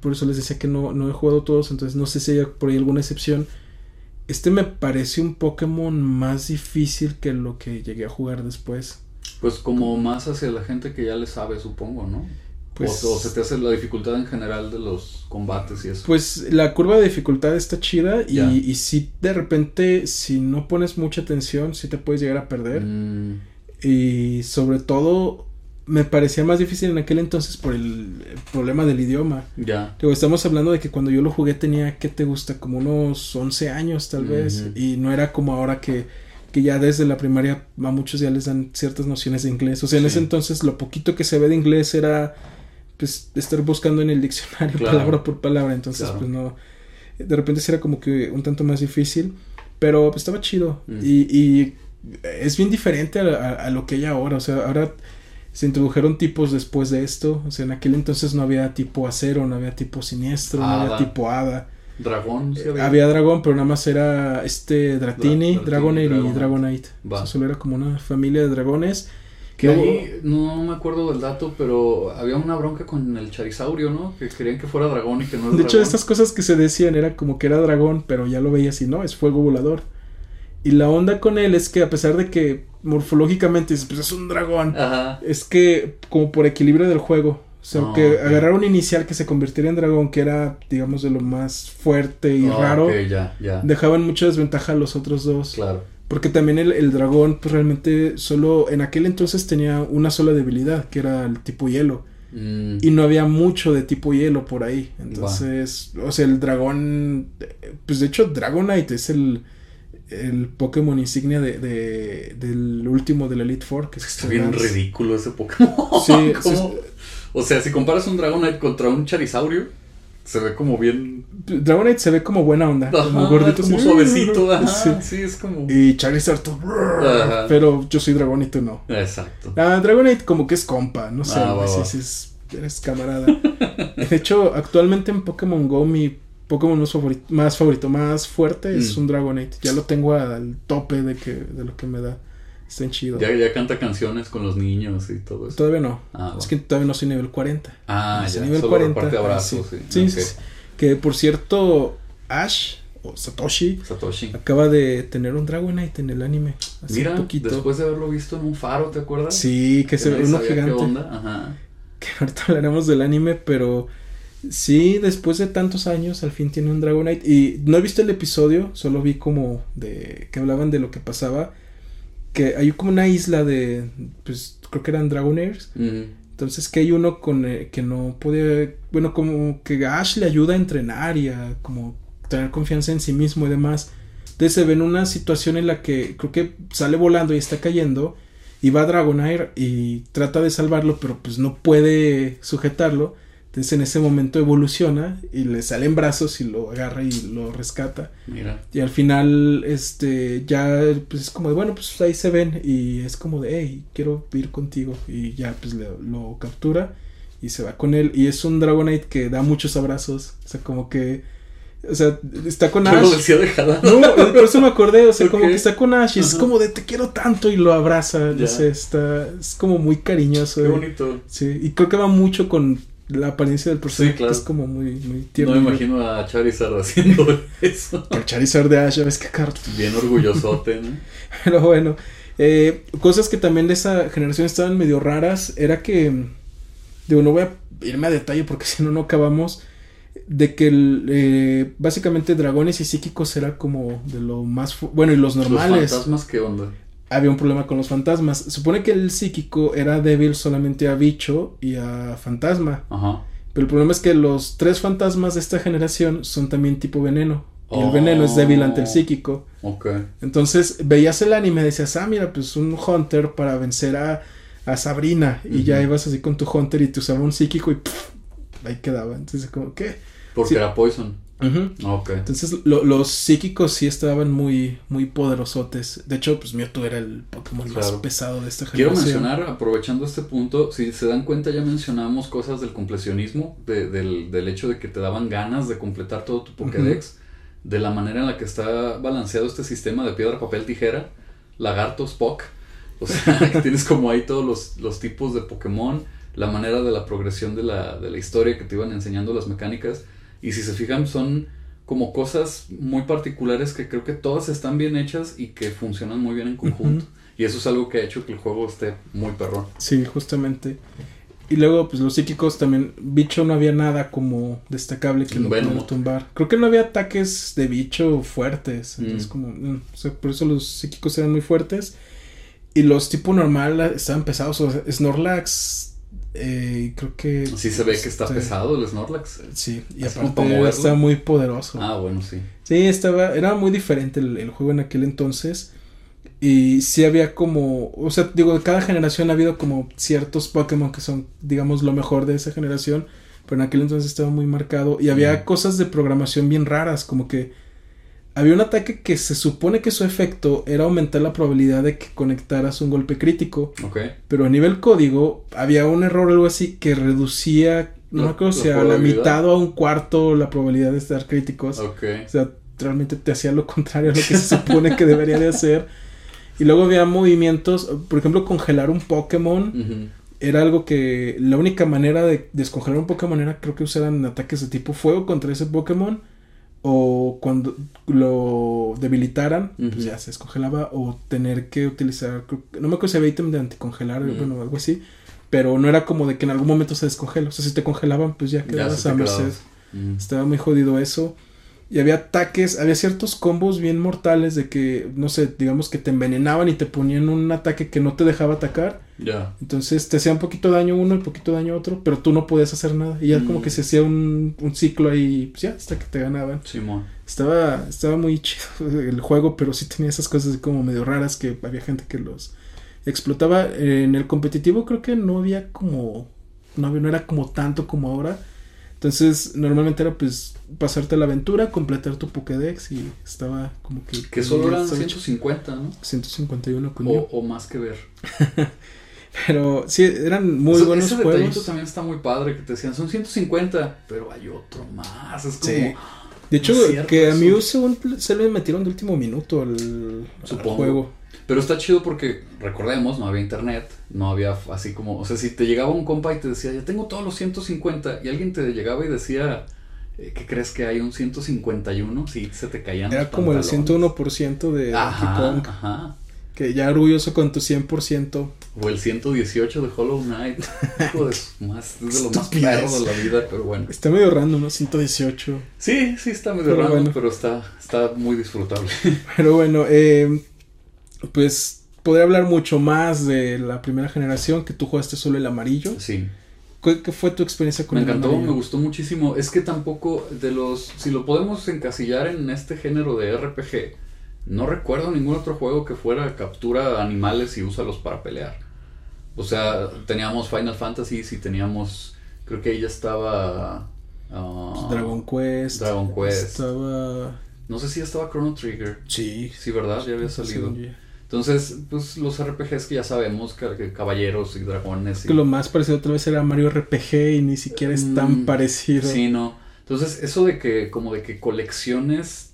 por eso les decía que no, no he jugado todos, entonces no sé si hay por ahí alguna excepción. Este me parece un Pokémon más difícil que lo que llegué a jugar después. Pues como más hacia la gente que ya le sabe, supongo, ¿no? Pues- o, o se te hace la dificultad en general de los combates y eso. Pues la curva de dificultad está chida y, si de repente, si no pones mucha atención, sí te puedes llegar a perder. Mm, Y sobre todo, me parecía más difícil en aquel entonces por el, problema del idioma. ya. Digo, estamos hablando de que cuando yo lo jugué tenía, ¿qué te gusta? Como unos 11 años tal vez. Y no era como ahora que, que ya desde la primaria a muchos ya les dan ciertas nociones de inglés. O sea, en ese entonces lo poquito que se ve de inglés era pues estar buscando en el diccionario Claro. palabra por palabra. Entonces, Claro. pues no. De repente sí era como que un tanto más difícil. Pero pues, estaba chido. Mm. Y, y es bien diferente a, a- a lo que hay ahora. O sea, ahora se introdujeron tipos después de esto. O sea, en aquel entonces no había tipo acero, no había tipo siniestro, no había tipo hada. Dragón, sí Eh, había dragón, pero nada más era este Dratini, Dra- Dragonair y Dragonite. O sea, solo era como una familia de dragones. Que ahí, no me acuerdo del dato, pero había una bronca con el Charizaurio, ¿no? Que querían que fuera dragón y que no era De hecho, estas cosas que se decían era como que era dragón, pero ya lo veías y no, es fuego volador. Y la onda con él es que a pesar de que morfológicamente pues es un dragón, Ajá. es que como por equilibrio del juego, o sea, Ah, que agarrar un inicial que se convirtiera en dragón, que era, digamos, de lo más fuerte y Ah, raro, dejaban mucha desventaja a los otros dos. Claro. Porque también el, el dragón, pues realmente solo en aquel entonces tenía una sola debilidad, que era el tipo hielo. Mm, Y no había mucho de tipo hielo por ahí. Entonces, o sea, el dragón, eh, pues de hecho Dragonite es el, el Pokémon insignia de, de- del último de la Elite Four. Que es Está bien ridículo ese Pokémon. Sí, O sea, si comparas un Dragonite contra un Charizaurio, se ve como bien. Dragonite se ve como buena onda, como Ajá, gordito. como así. suavecito. Ajá, Sí. sí. es como. Y Charizard, Ajá. pero yo soy Dragonite, no. Exacto. Ah, Dragonite como que es compa, no sé, Ah, va, es- eres camarada. de hecho, actualmente en Pokémon Go mi Pokémon más favorito, más, favorito, más fuerte es Mm. un Dragonite. Ya lo tengo al tope de que de lo que me da. Está en chido. Ya, ya canta canciones con los niños y todo eso. Todavía no. Ah, es que todavía no soy nivel 40. Ah, ya. nivel Solo 40. reparte ah, abrazos. sí. sí. Sí, Ok. sí, sí. Que por cierto, Ash o Satoshi Satoshi. acaba de tener un Dragonite en el anime. Hace Mira, poquito. después de haberlo visto en un faro, ¿te acuerdas? Sí, que, se ve uno qué gigante. onda. Ajá. que ahorita hablaremos del anime, pero sí, después de tantos años, al fin tiene un Dragonite. Y no he visto el episodio, solo vi como de que hablaban de lo que pasaba. Que hay como una isla de, pues creo que eran Dragonairs. Entonces que hay uno con eh, que no puede, bueno, como que Ash le ayuda a entrenar y a como tener confianza en sí mismo y demás. Entonces se ve en una situación en la que creo que sale volando y está cayendo y va a Dragonair y trata de salvarlo, pero pues no puede sujetarlo. Entonces en ese momento evoluciona y le salen brazos y lo agarra y lo rescata. mira. Y al final, este, ya, pues es como de, bueno, pues ahí se ven y es como de, hey, quiero ir contigo. Y ya, pues le- lo captura y se va con él. Y es un Dragonite que da muchos abrazos. O sea, como que, o sea, está con Ash. No, por eso me acordé, o sea, como Ok. que está con Ash y es Ajá. como de te quiero tanto y lo abraza. No Ya. sé, está, es como muy cariñoso. Qué y- bonito. Sí, y creo que va mucho con la apariencia del personaje, Sí, claro. que es como muy, muy No tierno. me imagino a Charizard haciendo eso. El Charizard de Ash, ves que carro Bien orgullosote, ¿no? Pero bueno, Eh, cosas que también de esa generación estaban medio raras era que, digo, no voy a irme a detalle porque si no, no acabamos, de que eh, básicamente dragones y psíquicos era como de lo más... Bueno, y los normales. ¿Los fantasmas qué onda? Había un problema con los fantasmas. Supone que el psíquico era débil solamente a bicho y a fantasma. Ajá. Pero el problema es que los tres fantasmas de esta generación son también tipo veneno. Y el veneno es débil ante el Oh. psíquico. Ok. Entonces veías el anime y decías, ah, mira, pues un Hunter para vencer a, a Sabrina. Y ya ibas así con tu Hunter y te usaba un psíquico y pff, ahí quedaba. Entonces, como, ¿qué? Porque Sí. era Poison. Ujú. Ok. Entonces lo- los psíquicos sí estaban muy, muy poderosotes. De hecho, pues Mewtwo era el Pokémon más pesado de esta Quiero generación. mencionar, aprovechando este punto, si se dan cuenta ya mencionamos cosas del completionismo, de- del, del hecho de que te daban ganas de completar todo tu Pokédex, de la manera en la que está balanceado este sistema de piedra, papel, tijera, lagarto, Spock. O sea, que tienes como ahí todos los, los tipos de Pokémon, la manera de la progresión de la, de la historia que te iban enseñando las mecánicas. Y si se fijan, son como cosas muy particulares que creo que todas están bien hechas y que funcionan muy bien en conjunto. Y eso es algo que ha hecho que el juego esté muy perrón. Sí, justamente. Y luego, pues los psíquicos también. Bicho no había nada como destacable que lo pudiera tumbar. Creo que no había ataques de bicho fuertes. Entonces, Mm. como. mm, o sea, por eso los psíquicos eran muy fuertes. Y los tipo normal estaban pesados. O sea, Snorlax. Eh, creo que. Sí se ve que está este, pesado el Snorlax. Sí, y Así aparte está muy poderoso. Ah, bueno, sí. Sí, estaba, era muy diferente el, el juego en aquel entonces. Y sí había como, o sea, digo, de cada generación ha habido como ciertos Pokémon que son, digamos, lo mejor de esa generación. Pero en aquel entonces estaba muy marcado. Y había Mm. cosas de programación bien raras, como que había un ataque que se supone que su efecto era aumentar la probabilidad de que conectaras un golpe crítico. Pero a nivel código había un error o algo así que reducía, no me acuerdo si a la mitad o a un cuarto la probabilidad de estar críticos. O sea, realmente te hacía lo contrario a lo que se supone que debería de hacer. Y luego había movimientos, por ejemplo, congelar un Pokémon era algo que la única manera de descongelar un Pokémon era creo que usaran ataques de tipo fuego contra ese Pokémon o cuando lo debilitaran, pues ya se descongelaba o tener que utilizar, no me acuerdo si había ítem de anticongelar, Ujú. bueno, algo así, pero no era como de que en algún momento se descongela, o sea, si te congelaban, pues ya Ya quedabas se a merced. Estaba muy jodido eso. Y había ataques, había ciertos combos bien mortales de que, no sé, digamos que te envenenaban y te ponían un ataque que no te dejaba atacar. Ya. Entonces te hacía un poquito daño uno y poquito daño otro, pero tú no podías hacer nada. Y ya Mm. como que se hacía un, un ciclo ahí, pues ya, hasta que te ganaban. Simón. Estaba, estaba muy chido el juego, pero sí tenía esas cosas así como medio raras que había gente que los explotaba. En el competitivo creo que no había como, no, había- no era como tanto como ahora. Entonces normalmente era pues pasarte la aventura, completar tu Pokédex y estaba como que... Que solo eran estaba 150, ¿no? 151 con O, o más que ver. Pero sí, eran muy Eso- buenos ese juegos. también está muy padre, que te decían, son 150, pero hay otro más. Es como... Sí. De hecho, No que a. Mew según se le metieron de último minuto al, al juego. Pero está chido porque, recordemos, no había internet, no había así como, o sea, si te llegaba un compa y te decía, ya tengo todos los 150, y alguien te llegaba y decía, ¿qué crees que hay un 151? Sí, se te caían Era los como el pantalones. 101% de Donkey Ajá, Kong. ajá. Que ya orgulloso con tu 100%. O el 118 de Hollow Knight. Hijo de su más, es de lo más perro de la vida, pero bueno. Está medio random, ¿no? 118. Sí, sí está medio Pero bueno. pero está, está muy disfrutable. Pero bueno, eh, pues podría hablar mucho más de la primera generación que tú jugaste solo el amarillo. Sí. ¿Qué, fue tu experiencia con Me encantó, me gustó muchísimo. Es que tampoco de los, si lo podemos encasillar en este género de RPG, no recuerdo ningún otro juego que fuera captura animales y úsalos para pelear. O sea, teníamos Final Fantasy y teníamos, creo que ahí ya estaba ah, Dragon Quest. Dragon Quest. Estaba. No sé si ya estaba Chrono Trigger. Sí. Sí, ¿verdad? Ya había salido. Sí, Entonces, pues los RPGs que ya sabemos, que, caballeros y dragones. Es y- lo más parecido otra vez era Mario RPG y ni siquiera es tan Mm, parecido. Sí, no. Entonces, eso de que, como de que colecciones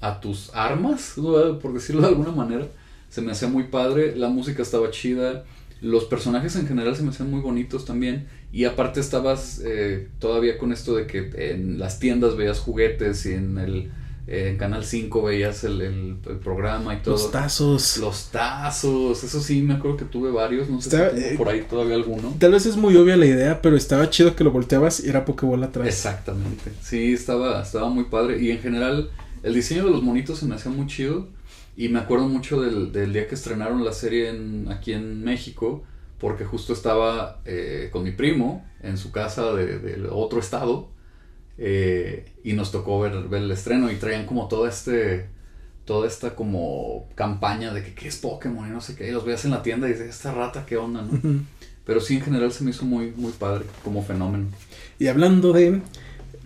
a tus armas, por decirlo de alguna manera, se me hacía muy padre. La música estaba chida. Los personajes en general se me hacían muy bonitos también. Y aparte estabas eh, todavía con esto de que en las tiendas veías juguetes y en el eh, en Canal 5 veías el, el- el programa y todo. Los tazos. Los tazos, eso sí, me acuerdo que tuve varios, no sé si tengo eh, por ahí todavía alguno. Tal vez es muy obvia la idea, pero estaba chido que lo volteabas y era Pokéball atrás. Exactamente, sí, estaba, estaba muy padre y en general el diseño de los monitos se me hacía muy chido y me acuerdo mucho del, del día que estrenaron la serie en, aquí en México porque justo estaba eh, con mi primo en su casa de, de otro estado eh, y nos tocó ver, ver el estreno y traían como todo este toda esta como campaña de que qué es Pokémon y no sé qué, y los veías en la tienda y dices, esta rata, qué onda, ¿no? Pero sí, en general se me hizo muy, muy padre como fenómeno. Y hablando de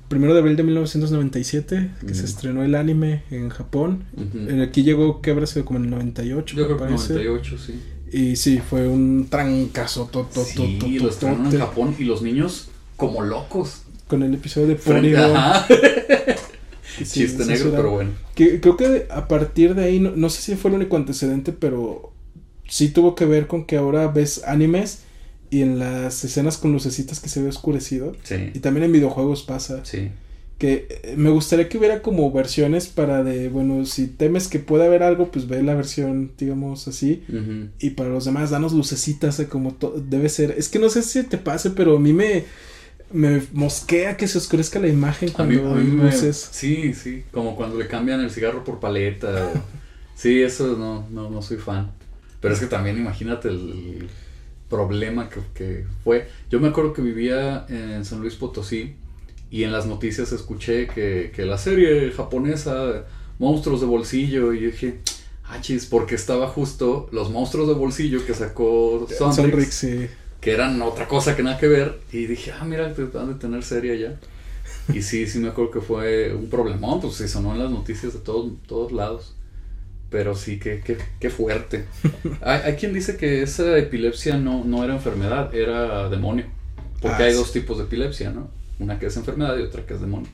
primero de abril de 1997, que se Ujú. estrenó el anime en Japón. Ujú. En Aquí llegó, que habrá sido como en el 98, Yo creo que parece. 98, sí. Y sí, fue un trancazo to, to, Sí, to, lo to, estrenaron en Japón y los niños como locos. Con el episodio de sí, Chiste negro, pero bueno. Que, creo que a partir de ahí, no, no sé si fue el único antecedente, pero sí tuvo que ver con que ahora ves animes y en las escenas con lucecitas que se ve oscurecido. Y Sí, también en videojuegos pasa. sí. Que eh, me gustaría que hubiera como versiones para de, bueno, si temes que pueda haber algo, pues ve la versión, digamos así. Y para los demás, danos lucecitas, eh, como debe ser. Es que no sé si te pase, pero a mí me, me mosquea que se oscurezca la imagen A cuando mí, a mí me- luces. Sí, sí, como cuando le cambian el cigarro por paleta. o- sí, eso no, no, no soy fan. Pero es que también imagínate el, el problema que, que fue. Yo me acuerdo que vivía en San Luis Potosí y en las noticias escuché que, que la serie japonesa Monstruos de Bolsillo y yo dije, ah, chis, porque estaba justo los monstruos de bolsillo que sacó Sonrix, Sonrix, sí. Que eran otra cosa que nada que ver. Y dije, ah, mira, te van de tener serie allá. Y sí, sí me acuerdo que fue un problemón, pues se sonó en las noticias de todos, todos lados. Pero sí, qué, qué, qué fuerte. Hay, hay quien dice que esa epilepsia no, no era enfermedad, era demonio. Porque Ah, hay sí. dos tipos de epilepsia, ¿no? Una que es enfermedad y otra que es demonio.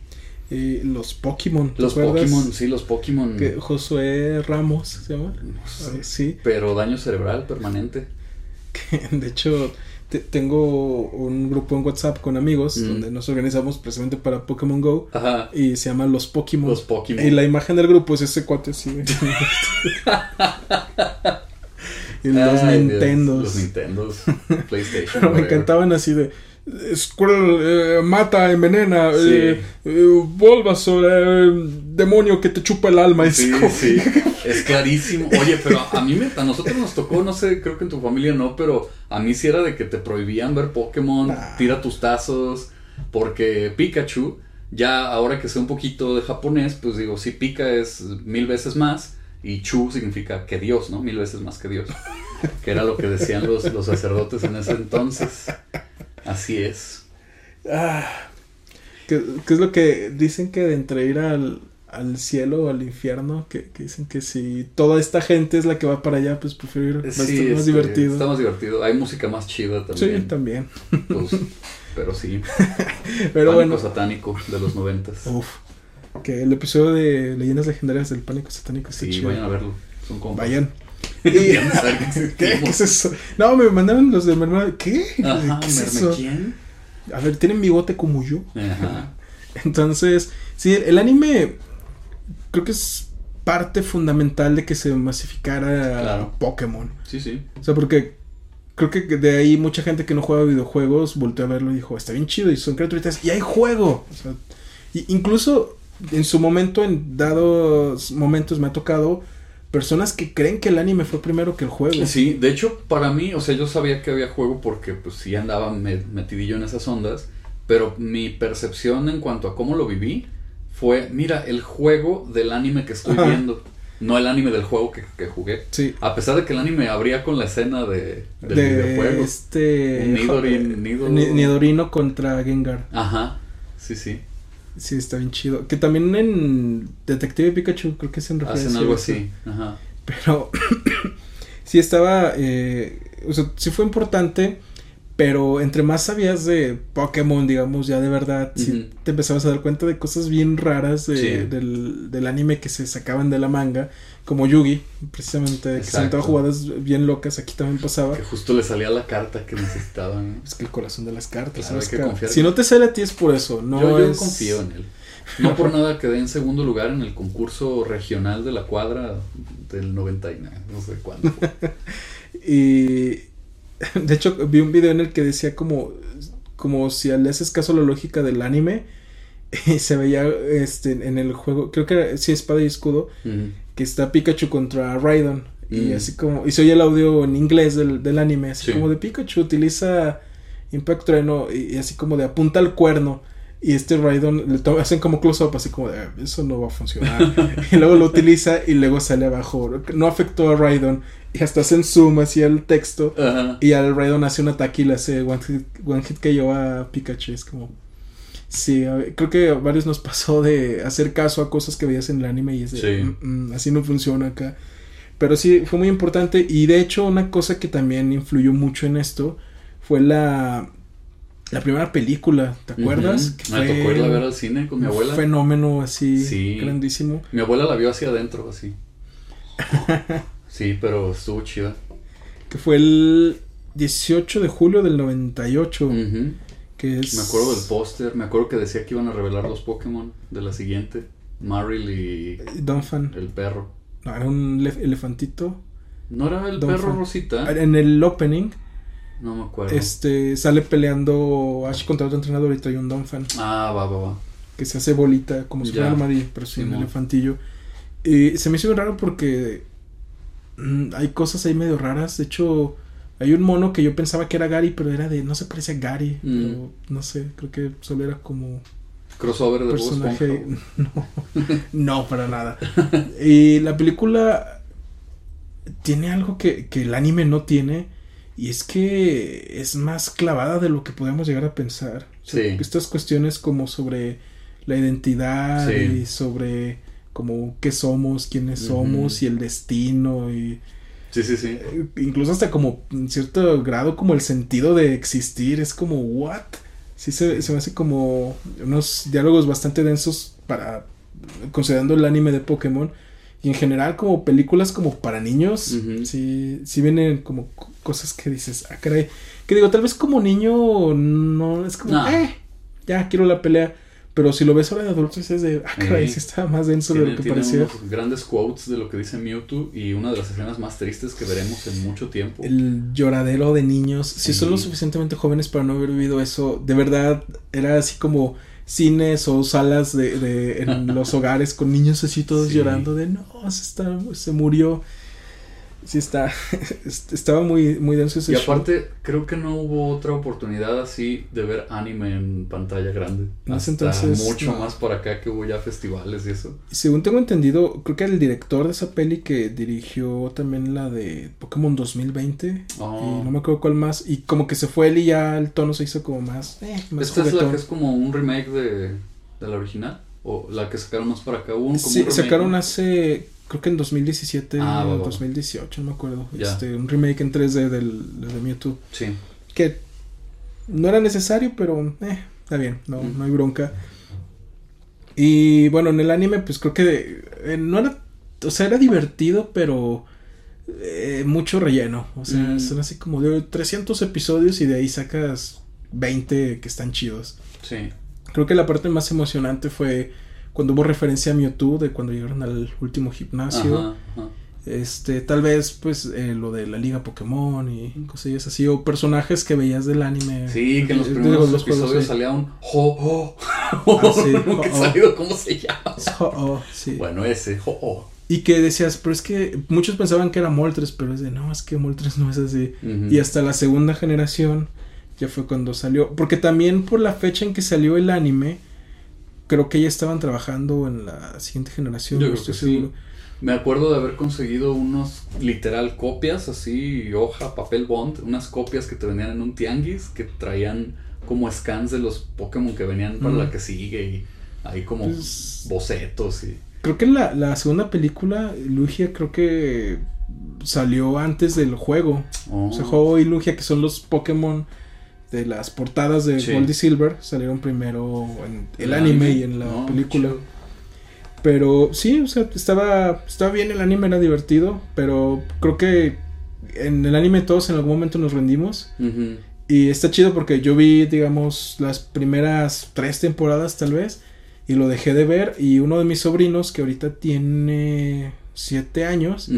Y los Pokémon. ¿te Los acuerdas? Pokémon, sí, los Pokémon. Que Josué Ramos se llama. no sé, Sí. Pero daño cerebral permanente. De hecho, tengo un grupo en WhatsApp con amigos Mm. donde nos organizamos precisamente para Pokémon Go. Ajá. Y se llama Los Pokémon. Los Pokémon. Y la imagen del grupo es ese cuate así. y los Ay, Dios, Nintendos. Los Nintendos. PlayStation. Pero me encantaban así de. Squirrel eh, mata, envenena, Sí. eh, eh, Bulbasaur, eh, demonio que te chupa el alma. Es Sí, como- sí, es clarísimo. Oye, pero a mí me, a nosotros nos tocó, no sé, creo que en tu familia no, pero a mí sí era de que te prohibían ver Pokémon, Ah. tira tus tazos, porque Pikachu, ya ahora que sé un poquito de japonés, pues digo, sí, Pika es mil veces más y Chu significa que Dios, ¿no? Mil veces más que Dios. Que era lo que decían los, los sacerdotes en ese entonces. Así es. Ah, ¿qué, qué es lo que dicen que de entre ir al, al cielo o al infierno? Que, que dicen que si toda esta gente es la que va para allá, pues prefiero ir. Sí, más divertido. Está más divertido. Hay música más chida Sí, también. también. Pues, pero sí. Pero Pánico bueno, satánico de los noventas. uf, que el episodio de Leyendas Legendarias del Pánico Satánico está Sí, chido. vayan a verlo. Son. Vayan. Y qué ¿Qué? existimos. ¿Qué es eso? No, me mandaron los de Mermelada. ¿Qué? Ajá, ¿Qué es quién? A ver, tienen bigote como yo. Ajá. Entonces, sí, el anime creo que es parte fundamental de que se masificara Claro. Pokémon. Sí, sí. O sea, porque creo que de ahí mucha gente que no juega videojuegos volteó a verlo y dijo, está bien chido y son criaturitas y hay juego. O sea, y incluso en su momento, en dados momentos me ha tocado personas que creen que el anime fue primero que el juego. Sí, de hecho, para mí, o sea, yo sabía que había juego porque pues sí andaba me- metidillo en esas ondas, pero mi percepción en cuanto a cómo lo viví fue, mira, el juego del anime que estoy Ajá. viendo, no el anime del juego que, que jugué. Sí. A pesar de que el anime abría con la escena de, del de videojuego. este Nidorin- Nidorino contra Gengar. Ajá, sí, sí. Sí, está bien chido. Que también en Detective Pikachu creo que hacen referencia Hacen algo así. Ajá. Pero sí estaba, eh, o sea, sí fue importante, pero entre más sabías de Pokémon, digamos, ya de verdad, sí te empezabas a dar cuenta de cosas bien raras de- Sí. del, del anime que se sacaban de la manga, como Yugi, precisamente, que se Exacto. aventaba jugadas bien locas, aquí también pasaba. Que justo le salía la carta que necesitaban. Es que el corazón de las cartas, Claro, que confiar Si no te sale a ti es por eso, no yo, yo es... confío en él. No por nada quedé en segundo lugar en el concurso regional de la cuadra del 99, no sé cuándo. y de hecho vi un video en el que decía como como si le haces caso a la lógica del anime y se veía este en el juego, creo que era, sí espada y escudo, que está Pikachu contra Raidon y Mm. así como y se oye el audio en inglés del, del anime, así Sí. como de Pikachu utiliza Impact Trueno y, y así como de apunta al cuerno y este Raidon le hacen como close up así como de "Ah, eso no va a funcionar y luego lo utiliza y luego sale abajo no afectó a Raidon y hasta hacen zoom hacia el texto y al Raidon hace un ataque y le hace one hit, one hit KO a Pikachu es como sí ver, creo que a varios nos pasó de hacer caso a cosas que veías en el anime y es de Sí. "Mm, mm, así no funciona acá pero sí fue muy importante y de hecho una cosa que también influyó mucho en esto fue la la primera película ¿te acuerdas? Ujú. Me tocó irla a ver al cine con mi un abuela. fenómeno así Sí. grandísimo Mi abuela la vio hacia adentro, así. Sí, pero estuvo chida. que fue el 18 de julio del 98 Ujú. Que es Me acuerdo del póster, me acuerdo que decía que iban a revelar los Pokémon de la siguiente. Marill y Donphan el perro. no, era un elef- elefantito ¿No era el perro Rosita? en el opening No me acuerdo. este sale peleando Ash contra otro entrenador y trae un Donphan Ah, va, va, va. que se hace bolita como si fuera un amarillo pero sí un elefantillo y se me hizo raro porque mm, hay cosas ahí medio raras de hecho hay un mono que yo pensaba que era Gary pero era de no se parece a Gary Mm. pero no sé creo que solo era como Crossover de personaje no no para nada y la película tiene algo que, que el anime no tiene y es que es más clavada de lo que podemos llegar a pensar O sea, Sí. estas cuestiones como sobre la identidad Sí. y sobre como qué somos quiénes somos y el destino y Sí, sí, sí. eh, incluso hasta como en cierto grado como el sentido de existir es como what sí se, se me hace como unos diálogos bastante densos para considerando el anime de Pokémon y en general como películas como para niños sí sí vienen como co- cosas que dices ah caray que digo tal vez como niño no es como No. eh ya quiero la pelea pero si lo ves ahora de adultos es de ah caray sí está más denso de Tiene, lo que parecía unos grandes quotes de lo que dice Mewtwo y una de las escenas más tristes que veremos en mucho tiempo. el lloradero de niños. Si Sí. son lo suficientemente jóvenes para no haber vivido eso, de verdad era así como cines o salas de, de- en los hogares con niños así todos Sí. llorando de no, se, está, se murió. Sí está, est- estaba muy, muy denso ese Y show. aparte, creo que no hubo otra oportunidad así de ver anime en pantalla grande. En ese Hasta entonces, mucho no. más para acá que hubo ya festivales y eso. Según tengo entendido, creo que el director de esa peli que dirigió también la de Pokémon 2020 Oh. y no me acuerdo cuál más y como que se fue él y ya el tono se hizo como más, eh, más ¿Esta es la que es como un remake de, de la original? ¿O la que sacaron más para acá? Hubo un, como Sí, un sacaron hace, creo que en 2017 Ah, o va. 2018, no me acuerdo. Este, un remake en 3D del, del de Mewtwo. Sí. Que no era necesario, pero eh, está bien, no, Mm. no hay bronca. Y bueno, en el anime, pues creo que eh, no era, o sea, era divertido, pero eh, mucho relleno. O sea, Mm. son así como de 300 episodios y de ahí sacas 20 que están chidos. Sí. Creo que la parte más emocionante fue cuando hubo referencia a Mewtwo de cuando llegaron al último gimnasio. Ajá, ajá. Este, tal vez pues eh, lo de la liga Pokémon y cosillas así o personajes que veías del anime. Sí, que en los digo, primeros juegos, episodios sí. salía un ho ho. Ah, sí, Nunca he ho, ho. sabido cómo se llama. Oh, oh, sí. Bueno, ese ho ho. Y que decías, pero es que muchos pensaban que era Moltres, pero es de no, es que Moltres no es así. Y hasta la segunda generación ya fue cuando salió. Porque también por la fecha en que salió el anime, creo que ya estaban trabajando en la siguiente generación. Yo no creo estoy que sí. seguro. Me acuerdo de haber conseguido unos literal copias así, hoja, papel bond, unas copias que te vendían en un tianguis que traían como scans de los Pokémon que venían para Mm. la que sigue y ahí como Pues- bocetos y Creo que la, la segunda película, Lugia, creo que salió antes del juego. Oh. O sea, Ho y Lugia, que son los Pokémon de las portadas de Sí. Gold y Silver, salieron primero en el ¿El anime, y en la película. Pero sí, o sea, estaba, estaba bien el anime, era divertido, pero creo que en el anime todos en algún momento nos rendimos. Y está chido porque yo vi, digamos, las primeras tres temporadas tal vez. y lo dejé de ver y uno de mis sobrinos que ahorita tiene 7 años.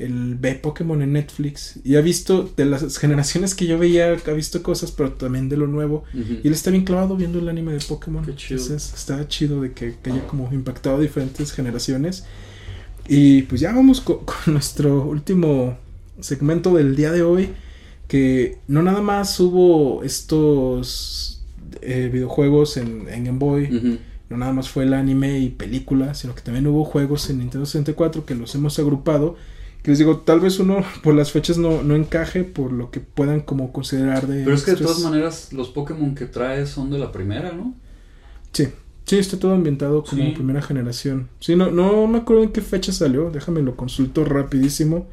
Él ve Pokémon en Netflix y ha visto de las generaciones que yo veía, ha visto cosas, pero también de lo nuevo. Y él está bien clavado viendo el anime de Pokémon. Qué chido. Entonces está chido de que, que haya como impactado a diferentes generaciones. Y pues ya vamos co- con, nuestro último segmento del día de hoy. Que no nada más hubo estos eh, videojuegos en, en Game Boy. No nada más fue el anime y película. Sino que también hubo juegos en Nintendo 64 que los hemos agrupado. Que les digo, tal vez uno por las fechas no, no encaje por lo que puedan como considerar de... Pero es que de todas maneras los Pokémon que trae son de la primera, ¿no? Sí, sí, está todo ambientado como Sí. primera generación. Sí, no, no me acuerdo en qué fecha salió, déjame lo consulto rapidísimo.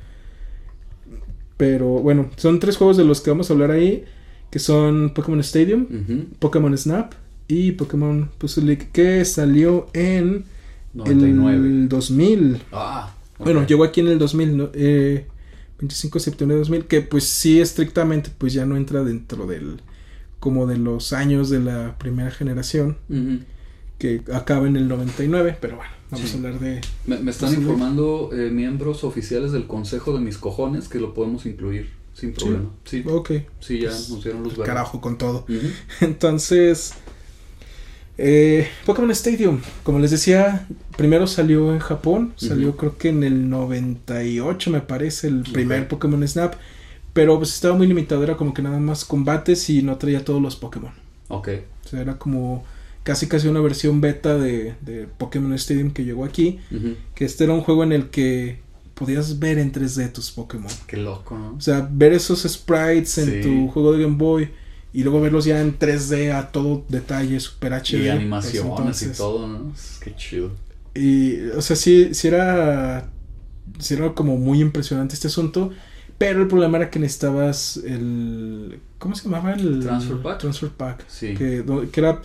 Pero bueno, son tres juegos de los que vamos a hablar ahí, que son Pokémon Stadium. Pokémon Snap y Pokémon Puzzle League, que salió en 99. el 2000. Ah. Bueno, llegó aquí en el 2000, ¿no? Eh, 25 de septiembre de 2000, que pues sí estrictamente pues ya no entra dentro del como de los años de la primera generación que acaba en el 99, pero bueno, vamos Sí. a hablar de... Me, me están informando eh, miembros oficiales del Consejo de mis cojones que lo podemos incluir sin problema. Sí, Ok, sí, ya Pues, nos dieron carajo con todo. Entonces, eh, Pokémon Stadium, como les decía, primero salió en Japón, salió creo que en el 98 me parece el primer Ok. Pokémon Snap, pero pues estaba muy limitado, era como que nada más combates y no traía todos los Pokémon. Ok. O sea, era como casi casi una versión beta de, de Pokémon Stadium que llegó aquí, que este era un juego en el que podías ver en 3D tus Pokémon. Qué loco, ¿no? O sea, ver esos sprites en Sí. tu juego de Game Boy y luego verlos ya en 3D a todo detalle, super HD. Y pues, animaciones y todo, ¿no? Qué chido. Y, o sea, sí, sí era, sí era como muy impresionante este asunto, pero el problema era que necesitabas el, ¿cómo se llamaba? El Transfer Pack. Transfer Pack, Sí. que, que era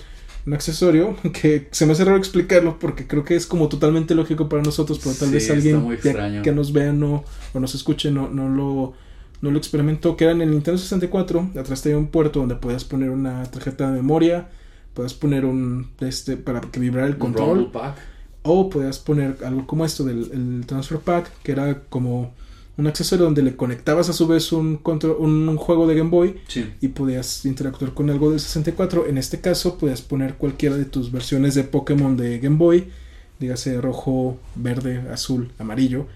un accesorio que se me hace raro explicarlo porque creo que es como totalmente lógico para nosotros, pero tal Sí, vez alguien extraño. que nos vea no, o nos escuche no, no lo no lo experimentó, que era en el Nintendo 64, atrás tenía un puerto donde podías poner una tarjeta de memoria, podías poner un este para que vibrara el control Pack. o podías poner algo como esto del el transfer pack, que era como un accesorio donde le conectabas a su vez un control, un, un juego de Game Boy Sí. y podías interactuar con algo del 64. En este caso, podías poner cualquiera de tus versiones de Pokémon de Game Boy, dígase rojo, verde, azul, amarillo,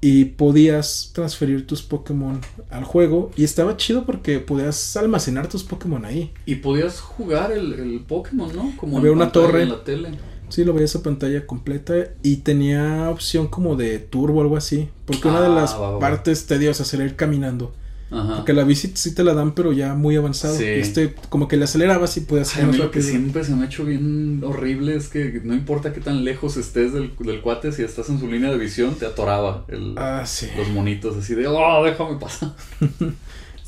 y podías transferir tus Pokémon al juego. Y estaba chido porque podías almacenar tus Pokémon ahí. Y podías jugar el, el Pokémon, ¿no? Como Había en una torre. En la tele. Sí, lo veías a pantalla completa y tenía opción como de turbo o algo así. Porque una de Ah, las va, va, va. partes tediosas era ir caminando. Ajá. Porque la bici sí te la dan, pero ya muy avanzado. Sí. Este, como que le acelerabas y podías Ay, ir a mí más lo que siempre se me ha hecho bien horrible es que no importa qué tan lejos estés del, del cuate, si estás en su línea de visión, te atoraba el, Ah, sí. los monitos así de, oh, déjame pasar.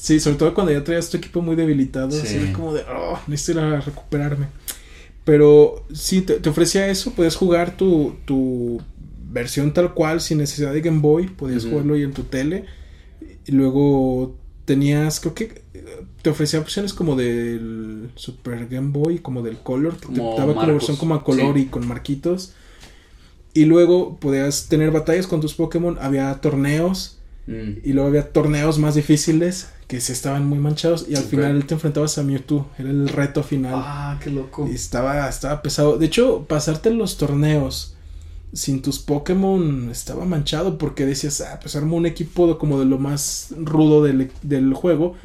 Sí, sobre todo cuando ya traías tu equipo muy debilitado. Sí. Así como de, oh, necesito ir a recuperarme. Pero sí, te, te ofrecía eso. Podías jugar tu, tu versión tal cual, sin necesidad de Game Boy. Podías jugarlo ahí en tu tele. Y luego tenías, creo que te ofrecía opciones como del Super Game Boy, como del Color, que Como te daba como versión como a color sí. y con marquitos. Y luego podías tener batallas con tus Pokémon. Había torneos. Mm. Y luego había torneos más difíciles que se estaban muy manchados. Y al final te enfrentabas a Mewtwo. Era el reto final. Ah, qué loco. Y estaba, estaba pesado. De hecho, pasarte los torneos sin tus Pokémon estaba manchado porque decías, ah, pues armo un equipo como de lo más rudo del, del juego.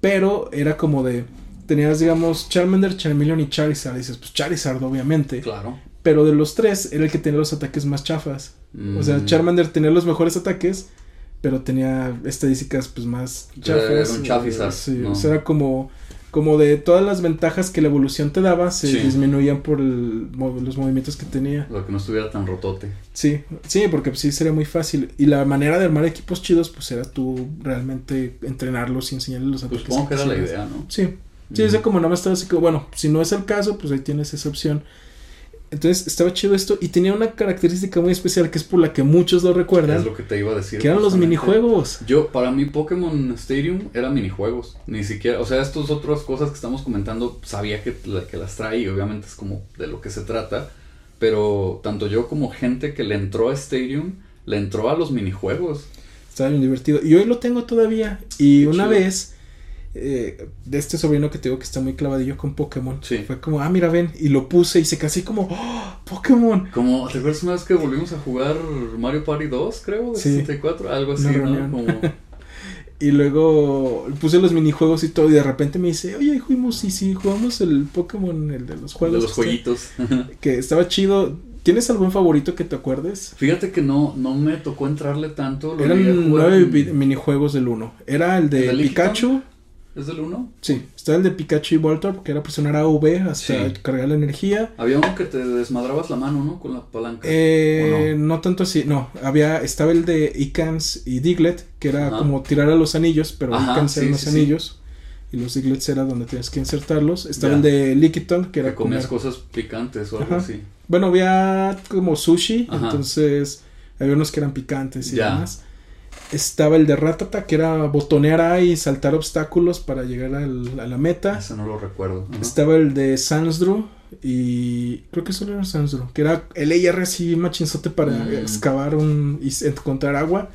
Pero era como de. Tenías, digamos, Charmander, Charmeleon y Charizard. Y dices, pues Charizard, obviamente. Claro. Pero de los tres, era el que tenía los ataques más chafas. O sea, Mm. Charmander tenía los mejores ataques, pero tenía estadísticas pues más chafas. Era un chafizas, Sí, ¿no? o sea, era como, como de todas las ventajas que la evolución te daba, se Sí. disminuían por el los movimientos que tenía. Lo que no estuviera tan rotote. Sí, sí, porque pues, sí sería muy fácil. Y la manera de armar equipos chidos, pues era tú realmente entrenarlos y enseñarles los Pues ataques. supongo que era la idea, ¿no? Sí, sí, Mm. es como nada más estaba así que, bueno, si no es el caso, pues ahí tienes esa opción. Entonces estaba chido esto y tenía una característica muy especial que es por la que muchos lo recuerdan. Es lo que te iba a decir. Que eran los minijuegos. Yo, para mí, Pokémon Stadium eran minijuegos. Ni siquiera, o sea, estas otras cosas que estamos comentando, sabía que, la- que las trae y obviamente es como de lo que se trata. Pero tanto yo como gente que le entró a Stadium, le entró a los minijuegos. Estaba bien divertido. Y hoy lo tengo todavía. Y Qué una chido. vez, eh, de este sobrino que te digo que está muy clavadillo con Pokémon, Sí. fue como, ah, mira, ven. Y lo puse y se casi como, ¡Oh, Pokémon. Como, ¿te acuerdas una vez que volvimos a jugar Mario Party 2, creo? De Sí. 64, algo así, ¿no? Como, Y luego puse los minijuegos y todo. Y de repente me dice, oye, fuimos y sí, jugamos el Pokémon, el de los de juegos. los este, jueguitos. Que estaba chido. ¿Tienes algún favorito que te acuerdes? Fíjate que no, no me tocó entrarle tanto. Lo Eran nueve en- minijuegos del 1. Era el de ¿El de? Pikachu. ¿Es del 1? Sí, estaba el de Pikachu y Voltorb, que era presionar A V hasta Sí. cargar la energía. Había uno que te desmadrabas la mano, ¿no? Con la palanca. Eh, ¿O no? tanto así, no. Había, estaba el de Icans y Diglett, que era Ajá. como tirar a los anillos, pero Ajá, Icans sí, eran los sí, anillos. Y los Diglets era donde tenías que insertarlos. Estaba Ya. el de Lickitung, que que era comías comer. cosas picantes o algo así. Bueno, había como sushi, entonces había unos que eran picantes y Ya. demás. Estaba el de Ratata, que era botonear A y saltar obstáculos para llegar al- a la meta. Ese no lo recuerdo. Estaba el de Sansdru y creo que solo era Sansdru, que era el AR así machinzote para Mm. excavar un y encontrar agua.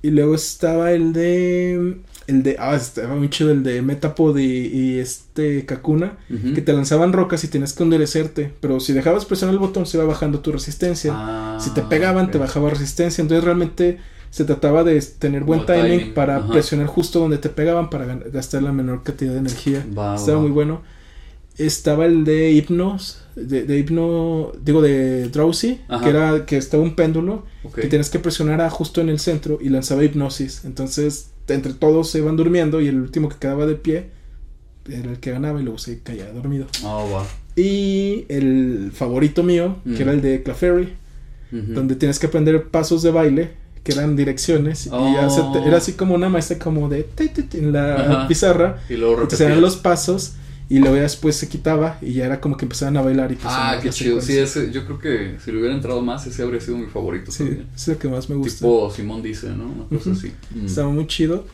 Y luego estaba el de el de ah, estaba muy chido el de Metapod y, y este Kakuna, que te lanzaban rocas y tenías que endurecerte, pero si dejabas presionar el botón se iba bajando tu resistencia. Ah, si te pegaban te bajaba resistencia, entonces realmente se trataba de tener buen timing, timing, para ajá. presionar justo donde te pegaban para gastar la menor cantidad de energía. Estaba muy bueno. Estaba el de Hypnos, de, de Hypno, digo de Drowsy, Ajá. que era que estaba un péndulo que tenías que presionar a justo en el centro y lanzaba hipnosis. Entonces, entre todos se iban durmiendo y el último que quedaba de pie era el que ganaba y luego se caía dormido. Ah. Y el favorito mío, Mm. que era el de Ujú. donde tienes que aprender pasos de baile que eran direcciones y Oh. se te- era así como una maestra como de ti, ti, ti, en la Ajá. pizarra Y luego entonces eran los pasos y luego ya después se quitaba y ya era como que empezaban a bailar y pues Ah, qué chido. Sí, ese, yo creo que si le hubiera entrado más, ese habría sido mi favorito Sí, también. es lo que más me gusta. Tipo Simón dice, ¿no? Una cosa Ujú. así. Mm. Estaba muy chido.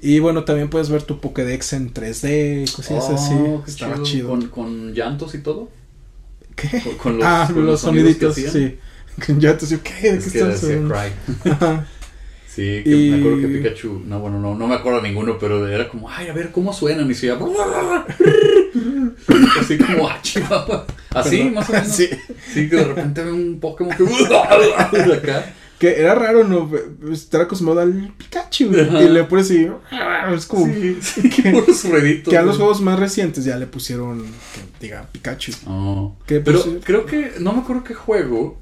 Y bueno, también puedes ver tu Pokédex en 3D y cosillas Oh, así. Estaba chido. Con, con llantos y todo. ¿Qué? Con, con los, ah, con los, que soniditos, sí. Con llantos, yo, ¿qué? ¿De Es qué que decía? Cry. Sí, que Y- me acuerdo que Pikachu, no, bueno, no, no me acuerdo ninguno, pero era como, ay, a ver cómo suenan, y se iba, así como, ah. Así, Perdón. más o menos. Sí. Sí, que de repente ve un Pokémon que, de acá. Que era raro, ¿no? Estar acostumbrado al Pikachu. Ajá. Y le pones así. Es como. Sí, sí, puros rueditos. Que a los juegos más recientes ya le pusieron. Que diga Pikachu. Oh. Que, Pero pues, creo que, no me acuerdo qué juego,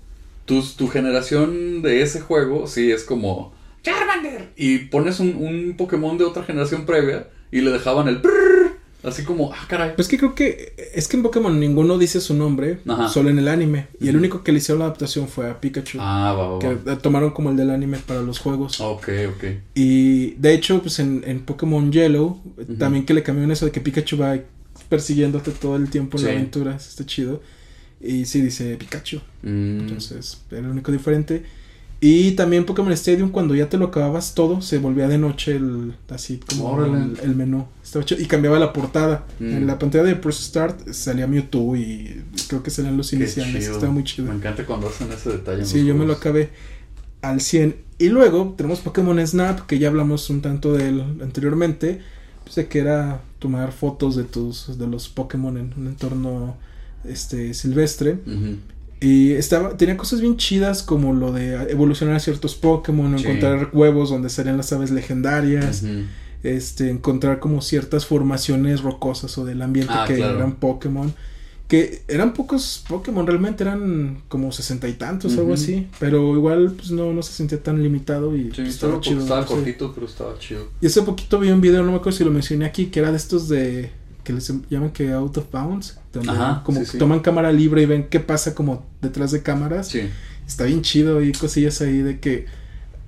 tu, tu generación de ese juego, sí, es como Charmander. Y pones un, un Pokémon de otra generación previa y le dejaban el prrr, así como, ah, caray. Pues que creo que es que en Pokémon ninguno dice su nombre, Ajá. solo en el anime. Y el único que le hicieron la adaptación fue a Pikachu. Ah, va, va, Que va. tomaron como el del anime para los juegos. Ok, ok. Y de hecho, pues en, en Pokémon Yellow, también que le cambiaron eso de que Pikachu va persiguiéndote todo el tiempo en la aventura. Está chido. Y sí dice Pikachu. Mm, Entonces, era lo único diferente. Y también Pokémon Stadium, cuando ya te lo acababas todo, se volvía de noche el, así como el, el menú. Estaba chido. Y cambiaba la portada. Mm. En la pantalla de Press Start salía Mewtwo y creo que salían los qué iniciales. chido. Estaba muy chido. Me encanta cuando hacen ese detalle. Sí, yo me lo acabé al 100. Y luego tenemos Pokémon Snap, que ya hablamos un tanto de él anteriormente. Pues de que era tomar fotos de tus de los Pokémon en un entorno este silvestre. Y estaba, tenía cosas bien chidas como lo de evolucionar a ciertos Pokémon, Sí. encontrar huevos donde salían las aves legendarias, este, encontrar como ciertas formaciones rocosas o del ambiente Ah, que claro. eran Pokémon. Que eran pocos Pokémon, realmente eran como sesenta y tantos, algo así. Pero igual pues no, no se sentía tan limitado y Sí, pues, estaba, estaba chido. estaba no sé. cortito, pero estaba chido. Y hace poquito vi un video, no me acuerdo si lo mencioné aquí, que era de estos de que les llaman que out of bounds, donde Ajá, como sí, que sí. toman cámara libre y ven qué pasa como detrás de cámaras. Sí. Está bien chido, hay cosillas ahí de que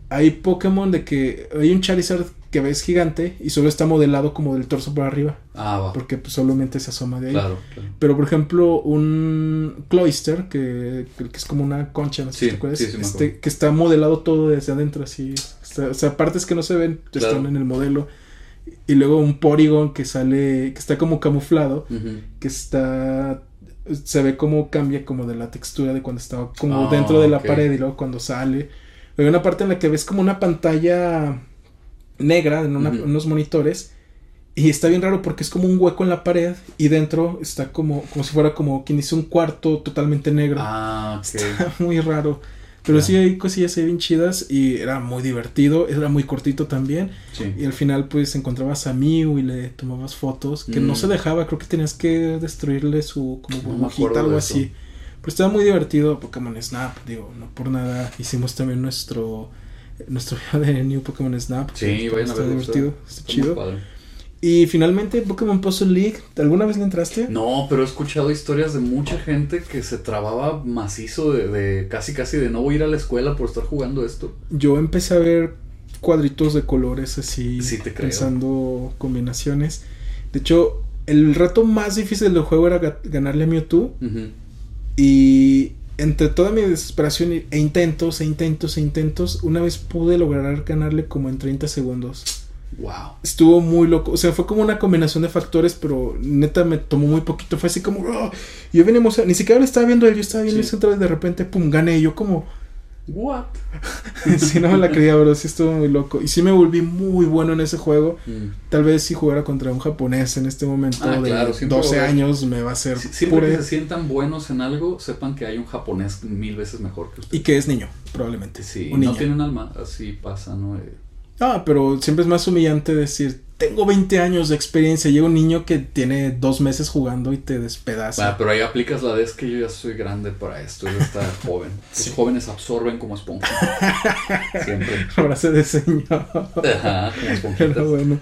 hay Pokémon de que hay un Charizard que ves gigante y solo está modelado como del torso para arriba. Ah, va. Porque pues, solamente se asoma de ahí. Claro, claro. Pero por ejemplo, un cloister, que, que es como una concha, no sé Sí, si te acuerdas, sí, sí me este, que está modelado todo desde adentro, así. está- o sea, partes que no se ven, Claro. están en el modelo. Y luego un Porygon que sale, que está como camuflado, que está se ve como cambia como de la textura de cuando estaba como Ah, dentro de la pared y luego cuando sale. Hay una parte en la que ves como una pantalla negra en una- unos monitores y está bien raro porque es como un hueco en la pared y dentro está como como si fuera como quien dice un cuarto totalmente negro. Ah, ok. Está muy raro. Pero sí hay cosillas ahí bien chidas y era muy divertido, era muy cortito también. Sí. Y al final pues encontrabas a Mew y le tomabas fotos, que no Mm. se dejaba, creo que tenías que destruirle su como burbujita, algo así. Pero estaba muy divertido Pokémon Snap, digo, no por nada hicimos también nuestro nuestro video de New Pokémon Snap. Sí, vayan a está verlo, divertido, está- está muy chido. padre. Y finalmente Pokémon Puzzle League, ¿alguna vez le entraste? No, pero he escuchado historias de mucha gente que se trababa macizo de, de casi casi de no voy a ir a la escuela por estar jugando esto. Yo empecé a ver cuadritos de colores así, Sí, te creo. pensando combinaciones. De hecho, el reto más difícil del juego era ga- ganarle a Mewtwo. Ujú. Y entre toda mi desesperación e intentos, e intentos, e intentos, una vez pude lograr ganarle como en 30 segundos. Wow. Estuvo muy loco. O sea, fue como una combinación de factores, pero neta me tomó muy poquito. Fue así como. "Oh", Yo venía emocionado. Ni siquiera lo estaba viendo él. Yo estaba viendo Sí. el centro y de repente, pum, gané. Y yo como. What? sí, no me la creía, pero sí estuvo muy loco. Y sí me volví muy bueno en ese juego. Mm. Tal vez si jugara contra un japonés en este momento Ah, de claro, siempre 12 va a haber- años, me va a hacer Si- Siempre que se sientan buenos en algo, sepan que hay un japonés mil veces mejor que Y ustedes. que es niño, probablemente. Sí, un no tienen alma, así pasa, ¿no? Eh, Ah, pero siempre es más humillante decir, tengo 20 años de experiencia, llega un niño que tiene dos meses jugando y te despedaza. Pero ahí aplicas la de es que yo ya soy grande para esto, yo está joven. Los Sí. jóvenes absorben como esponja. Siempre. Frase de señor. Ajá, como. Pero bueno.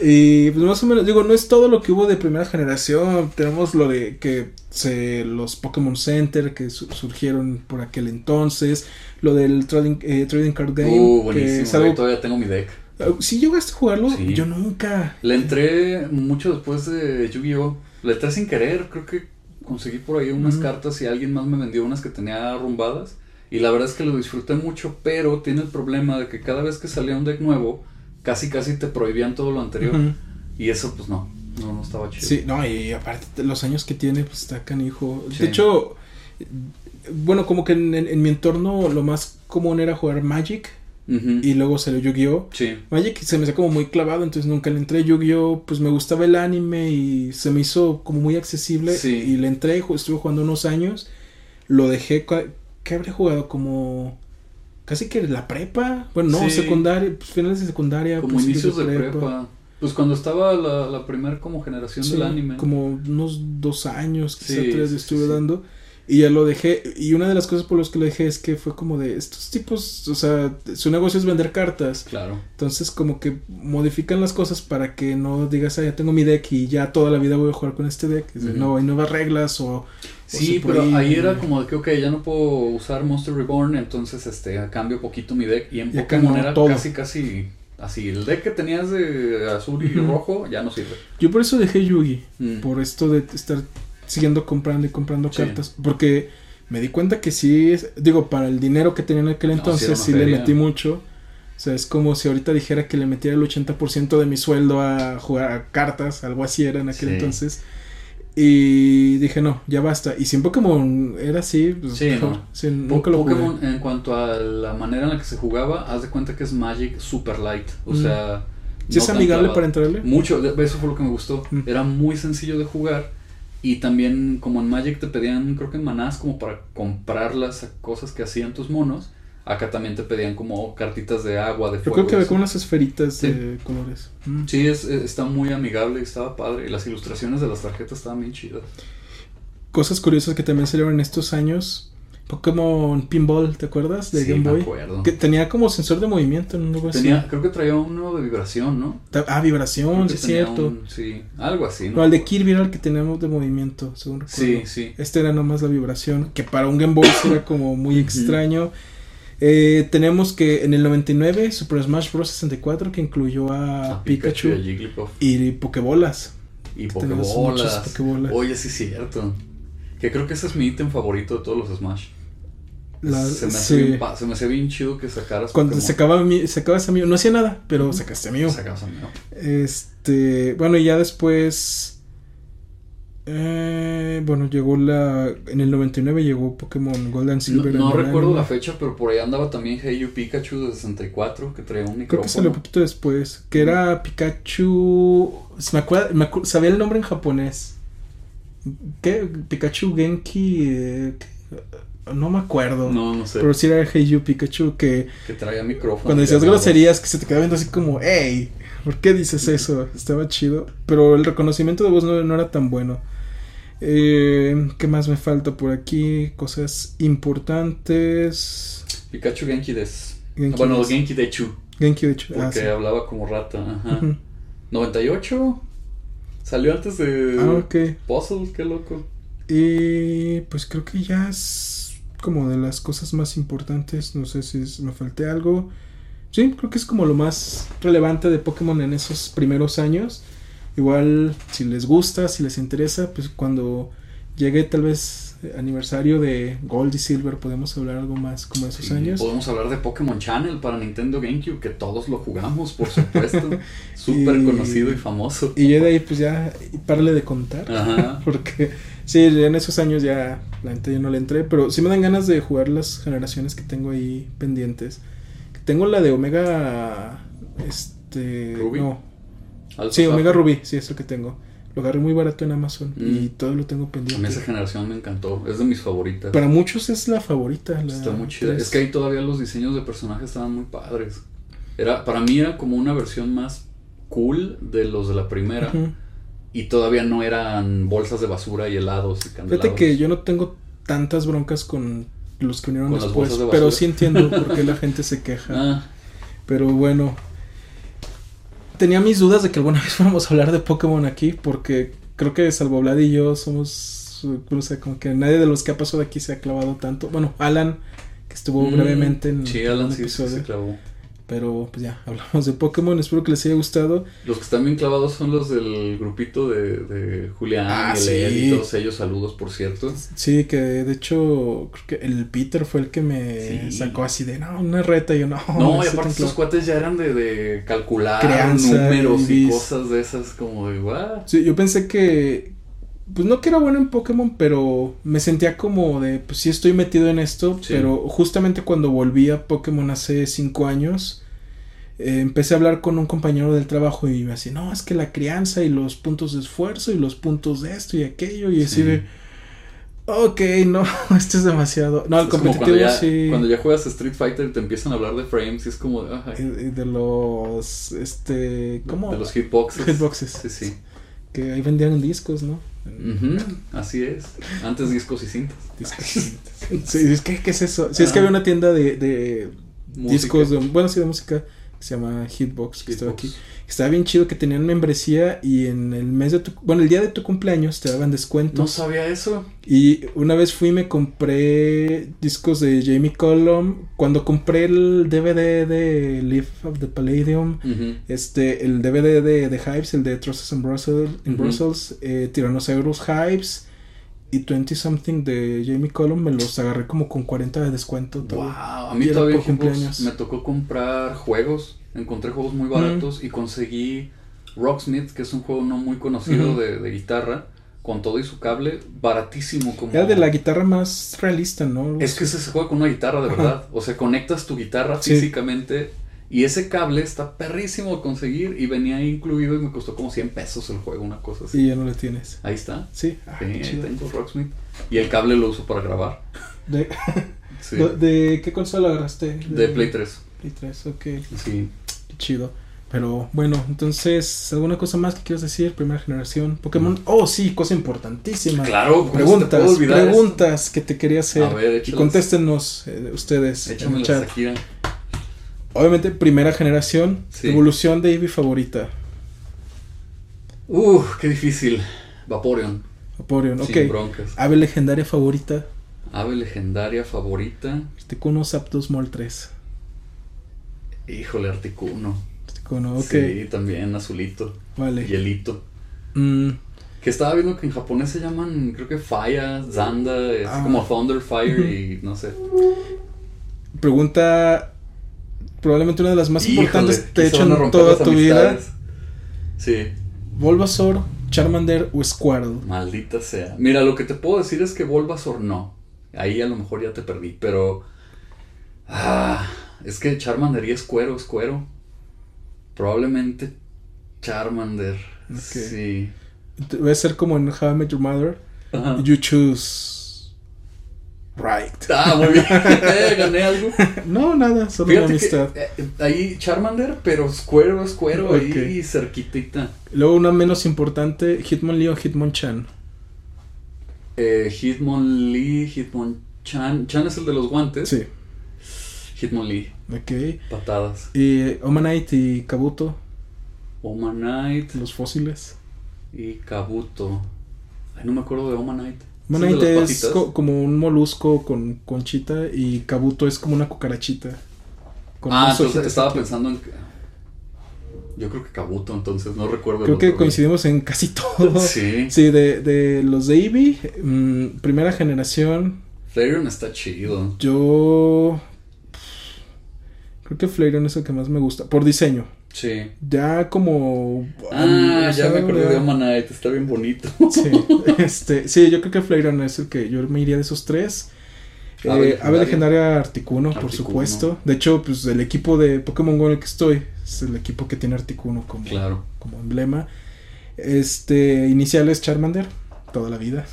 Y pues más o menos, digo, no es todo lo que hubo de primera generación. Tenemos lo de que se, los Pokémon Center que su- surgieron por aquel entonces. Lo del Trading, eh, trading Card Game. Uh, que buenísimo. es algo- güey, Todavía tengo mi deck. ¿Sí llegaste a jugarlo? Sí. Yo nunca. Le entré mucho después de Yu-Gi-Oh! Le entré sin querer, creo que conseguí por ahí unas cartas y alguien más me vendió unas que tenía arrumbadas. Y la verdad es que lo disfruté mucho, pero tiene el problema de que cada vez que salía un deck nuevo, casi casi te prohibían todo lo anterior. Y eso pues no, no, no estaba chido. Sí, no, y aparte los años que tiene, pues está canijo. Sí. De hecho, bueno, como que en, en- en mi entorno lo más común era jugar Magic Y luego salió Yu-Gi-Oh! Sí. Magic se me hacía como muy clavado, entonces nunca le entré. Yu-Gi-Oh! Pues me gustaba el anime y se me hizo como muy accesible. Sí. Y le entré, estuve jugando unos años. Lo dejé, ¿qué habría jugado? Como casi que la prepa. Bueno, no, Sí. secundaria, pues finales de secundaria. Como inicios de prepa. Pues cuando estaba la, la primera como generación Sí, del anime. Como unos dos años, quizá Sí, tres estuve dando. Y ya lo dejé. Y una de las cosas por las que lo dejé es que fue como de estos tipos, o sea, su negocio es vender cartas. Claro. Entonces como que modifican las cosas para que no digas, ah, ya tengo mi deck y ya toda la vida voy a jugar con este deck. No, hay nuevas reglas o... Sí, pero ahí era como de que, ok, ya no puedo usar Monster Reborn, entonces este cambio poquito mi deck. Y en Y Pokémon no, era todo. casi, casi así. El deck que tenías de azul y rojo ya no sirve. Yo por eso dejé Yugi. Mm. Por esto de estar siguiendo comprando y comprando Sí. cartas. Porque me di cuenta que sí, es, digo, para el dinero que tenía en aquel No, entonces, sí, le metí mucho. O sea, es como si ahorita dijera que le metiera el 80% de mi sueldo a jugar a cartas, algo así era en aquel Sí. entonces. Y dije, no, ya basta. Y si en Pokémon era así, pues Sí, mejor. no. Sí, Po- nunca lo jugué. Pokémon, en cuanto a la manera en la que se jugaba, haz de cuenta que es Magic super light. O Mm. sea. ¿Sí no es amigable para entrarle? Mucho, eso fue lo que me gustó. Mm. Era muy sencillo de jugar. Y también, como en Magic te pedían, creo que en manás, como para comprar las cosas que hacían tus monos. Acá también te pedían como cartitas de agua, de Yo fuego. creo que así. con unas esferitas Sí. de colores. Mm. Sí, es, es- está muy amigable y estaba padre. Y las ilustraciones de las tarjetas estaban bien chidas. Cosas curiosas que también salieron en estos años. Pokémon Pinball, ¿te acuerdas? De sí, Game me Boy. acuerdo. Que tenía como sensor de movimiento. Algo así. Tenía, creo que traía uno de vibración, ¿no? Ah, vibración, sí cierto. un- sí, algo así, ¿no? No, el de Kirby era el que teníamos de movimiento, según recuerdo. Sí, sí. Este era nomás la vibración, que para un Game Boy era como muy extraño. Eh, tenemos que en el 99 Super Smash Bros. 64 que incluyó a, A Pikachu, y a Jigglypuff. y Pokébolas. Y Pokébolas. Oye, sí es cierto. Que creo que ese es mi ítem favorito de todos los Smash. La- se, me sí. bien, pa- se me hace bien chido que sacaras Cuando Pokémon. sacaba mi, sacabas a mí, no hacía nada, pero sacaste a mí. Sacabas a mí, ¿no? Este, bueno, y ya después. eh, bueno, llegó la. En el 99 llegó Pokémon Gold and No, Silver. no recuerdo la fecha, pero por ahí andaba también Hey You Pikachu de 64 que traía un Creo micrófono. que salió un poquito después. Que era Pikachu. Me acuerda, me acu- sabía el nombre en japonés. ¿Qué? Pikachu Genki. eh, ¿qué? No me acuerdo. No, no sé. Pero sí era Hey You Pikachu que Que traía micrófono. cuando decías groserías que se te quedaba viendo así como, hey, ¿por qué dices eso? Estaba chido. Pero el reconocimiento de voz no, no era tan bueno. Eh, ¿Qué más me falta por aquí? Cosas importantes. Pikachu Genki des. Genki bueno, des. Genki Dechu. Genki de hecho. Porque Ah, sí. hablaba como rata. Ajá. Ujú. 98. Salió antes de Ah, ok. Puzzle, qué loco. Y pues creo que ya es como de las cosas más importantes. No sé si me falté algo. Sí, creo que es como lo más relevante de Pokémon en esos primeros años. Igual, si les gusta, si les interesa, pues cuando llegue tal vez aniversario de Gold y Silver, podemos hablar algo más como esos Sí, años. Podemos hablar de Pokémon Channel para Nintendo GameCube, que todos lo jugamos, por supuesto. Súper conocido y famoso. Y ya de ahí, pues ya, parle de contar. Ajá. Porque sí, en esos años ya la gente ya no le entré, pero sí me dan ganas de jugar las generaciones que tengo ahí pendientes. Tengo la de Omega este ¿Ruby? no. Alpha Sí, Omega. Ruby, sí, es lo que tengo. Lo agarré muy barato en Amazon y Mm. todo lo tengo A mí pendiente. esa generación me encantó. Es de mis favoritas. Para muchos es la favorita. La Está muy chida. Es que ahí todavía los diseños de personajes estaban muy padres. Era, para mí era como una versión más cool de los de la primera. Y todavía no eran bolsas de basura y helados y. Fíjate que yo no tengo tantas broncas con los que las después, de pero sí entiendo por qué la gente se queja. Ah, Pero bueno. Tenía mis dudas de que alguna vez fuéramos a hablar de Pokémon aquí. Porque creo que salvo Vlad y yo somos. No sé, como que nadie de los que ha pasado aquí se ha clavado tanto. Bueno, Alan, que estuvo mm, brevemente en Sí, un Alan sí, sí episodio. se clavó. Pero pues ya, hablamos de Pokémon. Espero que les haya gustado. Los que están bien clavados son los del grupito de, de Julián Ah, y sí. y todos ellos. Saludos, por cierto. Sí, que de hecho, creo que el Peter fue el que me Sí. sacó así de no, una reta. Y yo no, No, y aparte clavo". cuates ya eran de, de calcular Crianza números y cosas de esas como de what? Sí, yo pensé que. Pues no que era bueno en Pokémon, pero me sentía como de. Pues sí estoy metido en esto. Sí. Pero justamente cuando volví a Pokémon hace cinco años. eh, empecé a hablar con un compañero del trabajo y me decía, no, es que la crianza y los puntos de esfuerzo y los puntos de esto y aquello. Y así Sí. de. Ok, no, esto es demasiado. No, el Es competitivo cuando ya, sí. cuando ya juegas Street Fighter te empiezan a hablar de frames y es como de, ay, de los. Este. ¿Cómo? de los hitboxes. Hitboxes. Sí, sí. Que ahí vendían discos, ¿no? Así es. Antes discos y cintas. Discos. sí, es que, ¿qué es eso? Sí, es que Ah. había una tienda de, de discos, de, bueno, sí, de música, se llama Hitbox, que estaba aquí. Estaba bien chido que tenían membresía y en el mes de tu, bueno, el día de tu cumpleaños te daban No descuentos. sabía eso. Y una vez fui y me compré discos de Jamie Cullum. Cuando compré el DVD de Live of the Palladium, este, el DVD de, de Hypes, el de Trusses in Brussels, in Ujú. Brussels eh, Tyrannosaurus Hypes y 20 something de Jamie Cullum, me los agarré como con 40 de descuento. Wow, a mí todavía cumpleaños. me tocó comprar juegos. Encontré juegos muy baratos y conseguí Rocksmith, que es un juego no muy conocido de, de guitarra, con todo y su cable, baratísimo. Como... Era de la guitarra más realista, ¿no? Es que ese se juega con una guitarra de verdad. O sea, conectas tu guitarra Sí. físicamente y ese cable está perrísimo de conseguir y venía incluido y me costó como 100 pesos el juego, una cosa así. Y ya no lo tienes. Ahí está. Sí, ah, Sí, ahí tengo Rocksmith. Y el cable lo uso para grabar. ¿De, Sí. de, de qué consola agarraste? De Play 3. Play 3, ok. Sí. Qué chido. Pero bueno, entonces, ¿alguna cosa más que quieras decir? Primera generación, Pokémon. Oh, sí, cosa importantísima. Claro, ¿cómo se te Preguntas, preguntas que te quería hacer. A ver, y contéstenos eh, ustedes en el Échamelas chat. aquí. Obviamente, primera generación, Sí. evolución de Eevee favorita. Uh, qué difícil. Vaporeon. Vaporeon, ok. Sin broncas. Ave legendaria favorita. Ave legendaria favorita. Articuno Zapdos Mol 3. Híjole, Articuno. Articuno, ok. Sí, también azulito. Vale. Hielito. Mm, Que estaba viendo que en japonés se llaman, creo que Faya, Zanda, es Ah. como Thunder, Fire y no sé. pregunta probablemente una de las más Híjole, importantes te romper toda tu vida. Sí, Bulbasaur, Charmander o Squirtle. maldita sea. Mira, lo que te puedo decir es que Bulbasaur no. Ahí a lo mejor ya te perdí, pero... Ah, es que Charmander y es cuero, es cuero. Probablemente Charmander. Ok. Sí. Voy a ser como en How I Met Your Mother. Ajá. You choose. Right. Ah, muy bien. Eh, gané algo. No, nada, solo una Fíjate amistad. que eh, ahí Charmander, pero es cuero, es cuero ahí cerquitita. Luego una menos importante, Hitmonlee o Hitmonchan. Eh, Hitmonlee, Hitmonchan. Chan es el de los guantes. Sí, Hitmonlee, ok. patadas. Y Omanite y Kabuto, Omanite los fósiles. y Kabuto. Ay, no me acuerdo de Omanite. Omanite ¿Es co- como un molusco con conchita y Kabuto es como una cucarachita. Con Ah, entonces estaba aquí. pensando en. Yo creo que Kabuto, entonces no recuerdo. Creo que coincidimos en casi todo. Sí. Sí, de, de los de Eevee, mm, primera generación, Flareon está chido. yo... Creo que Flareon es el que más me gusta, por diseño. Sí. Ya como... Ah, ya me acordé de Omanite, está bien bonito. Sí, este, sí, yo creo que Flareon es el que yo me iría de esos tres. Eh, Ave legendaria. Articuno, por supuesto. De hecho, pues el equipo de Pokémon Go en el que estoy es el equipo que tiene Articuno como, Claro. como emblema. Este, inicial es Charmander, toda la vida.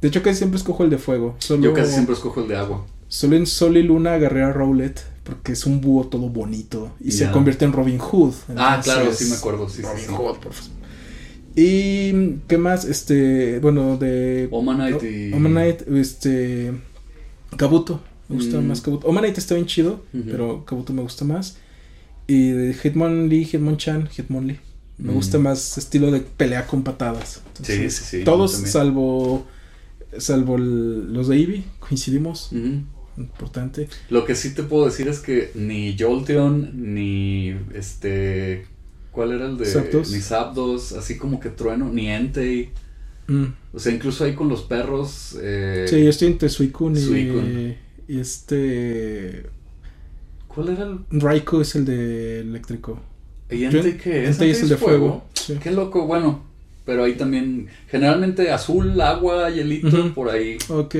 De hecho, casi siempre escojo el de fuego. Solo, Yo casi siempre escojo el de agua. solo en Sol y Luna agarré a Rowlet porque es un búho todo bonito y se Ya. convierte en Robin Hood. Ah, claro, sí me acuerdo. Sí, Robin sí. Hood, por favor. Y qué más, este, bueno, de Omanite y. Omanite, este, Kabuto, me gusta Mm. más Kabuto. Omanite está bien chido, pero Kabuto me gusta más. Y de Hitmonlee, Hitmonchan, Hitmonlee. Me Mm. gusta más estilo de pelea con patadas. Sí, sí, sí. Todos salvo salvo el- los de Eevee, coincidimos, Ujú. Importante. Lo que sí te puedo decir es que ni Jolteon, ni este. ¿Cuál era el de.? Zapdos. Ni Zapdos, así como que Trueno, ni Entei. Mm. O sea, incluso ahí con los perros. Eh, Sí, yo estoy entre Suicune y, Suicune. y este ¿Cuál era el. Raikou es el de eléctrico. ¿Y Entei qué es? Entei es el de fuego. sí. Qué loco, bueno. Pero ahí también. Generalmente azul, agua, hielito, Ujú. por ahí. Ok.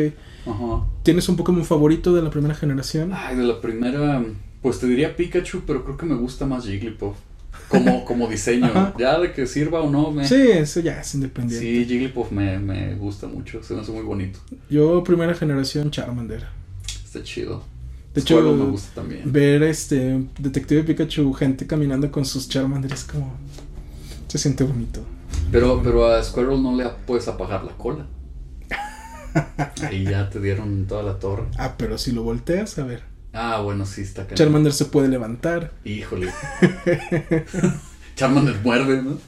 Ajá. ¿Tienes un Pokémon favorito de la primera generación? Ay, de la primera, pues te diría Pikachu, pero creo que me gusta más Jigglypuff. Como, como diseño. Ajá. Ya de que sirva o no, me... Sí, eso ya es independiente. Sí, Jigglypuff me, me gusta mucho, se me hace muy bonito. Yo primera generación Charmander. Está chido. De hecho, me gusta también. ver este Detective Pikachu, gente caminando con sus Charmander es como se siente bonito. Pero, pero a Squirrel no le puedes apagar la cola. Ahí ya te dieron toda la torre. Ah, pero si lo volteas, a ver. Ah, bueno, sí, está acá. Charmander se puede levantar. Híjole. Charmander muerde, ¿no?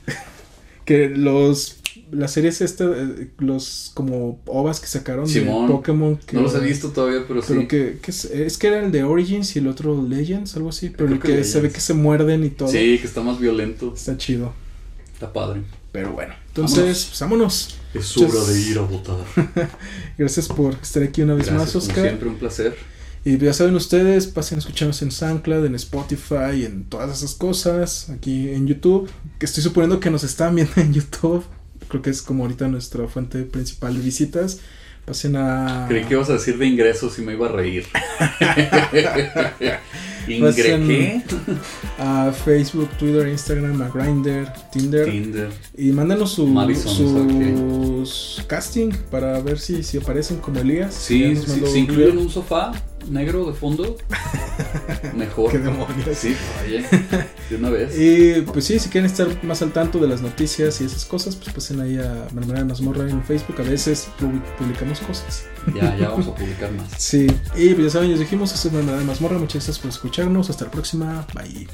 Que los las series esta, eh, los como ovas que sacaron Simón. de Pokémon que No los he visto todavía, pero sí. que, que es, es que era el de Origins y el otro Legends, algo así, pero Creo el que que se ve que se muerden y todo. Sí, que está más violento. Está chido. Está padre. Pero bueno, entonces, Vámonos. pues vámonos. Es hora de ir a votar. Gracias por estar aquí una vez Gracias, más, como Oscar. siempre, un placer. Y ya saben ustedes, pasen a escucharnos en SoundCloud, en Spotify, en todas esas cosas, aquí en YouTube, que estoy suponiendo que nos están viendo en YouTube. Creo que es como ahorita nuestra fuente principal de visitas. Pasen a... Creí que ibas a decir de ingresos y me iba a reír. Pasen ¿Ingre a Facebook, Twitter, Instagram, a Grindr, Tinder. Tinder. Y mándanos su, sus casting para ver si, si aparecen como Elías. Sí, nos sí, si un incluyen un sofá negro de fondo, mejor. Qué demonios. Sí, oye, de una vez. Y pues sí, si quieren estar más al tanto de las noticias y esas cosas, pues pasen ahí a Mermelada de Mazmorra en Facebook. A veces publi- publicamos cosas. Ya, ya vamos a publicar más. Sí, y pues ya saben, ya os dijimos, esto es Mermelada de Mazmorra. Muchas gracias por escucharnos. Hasta la próxima. Bye.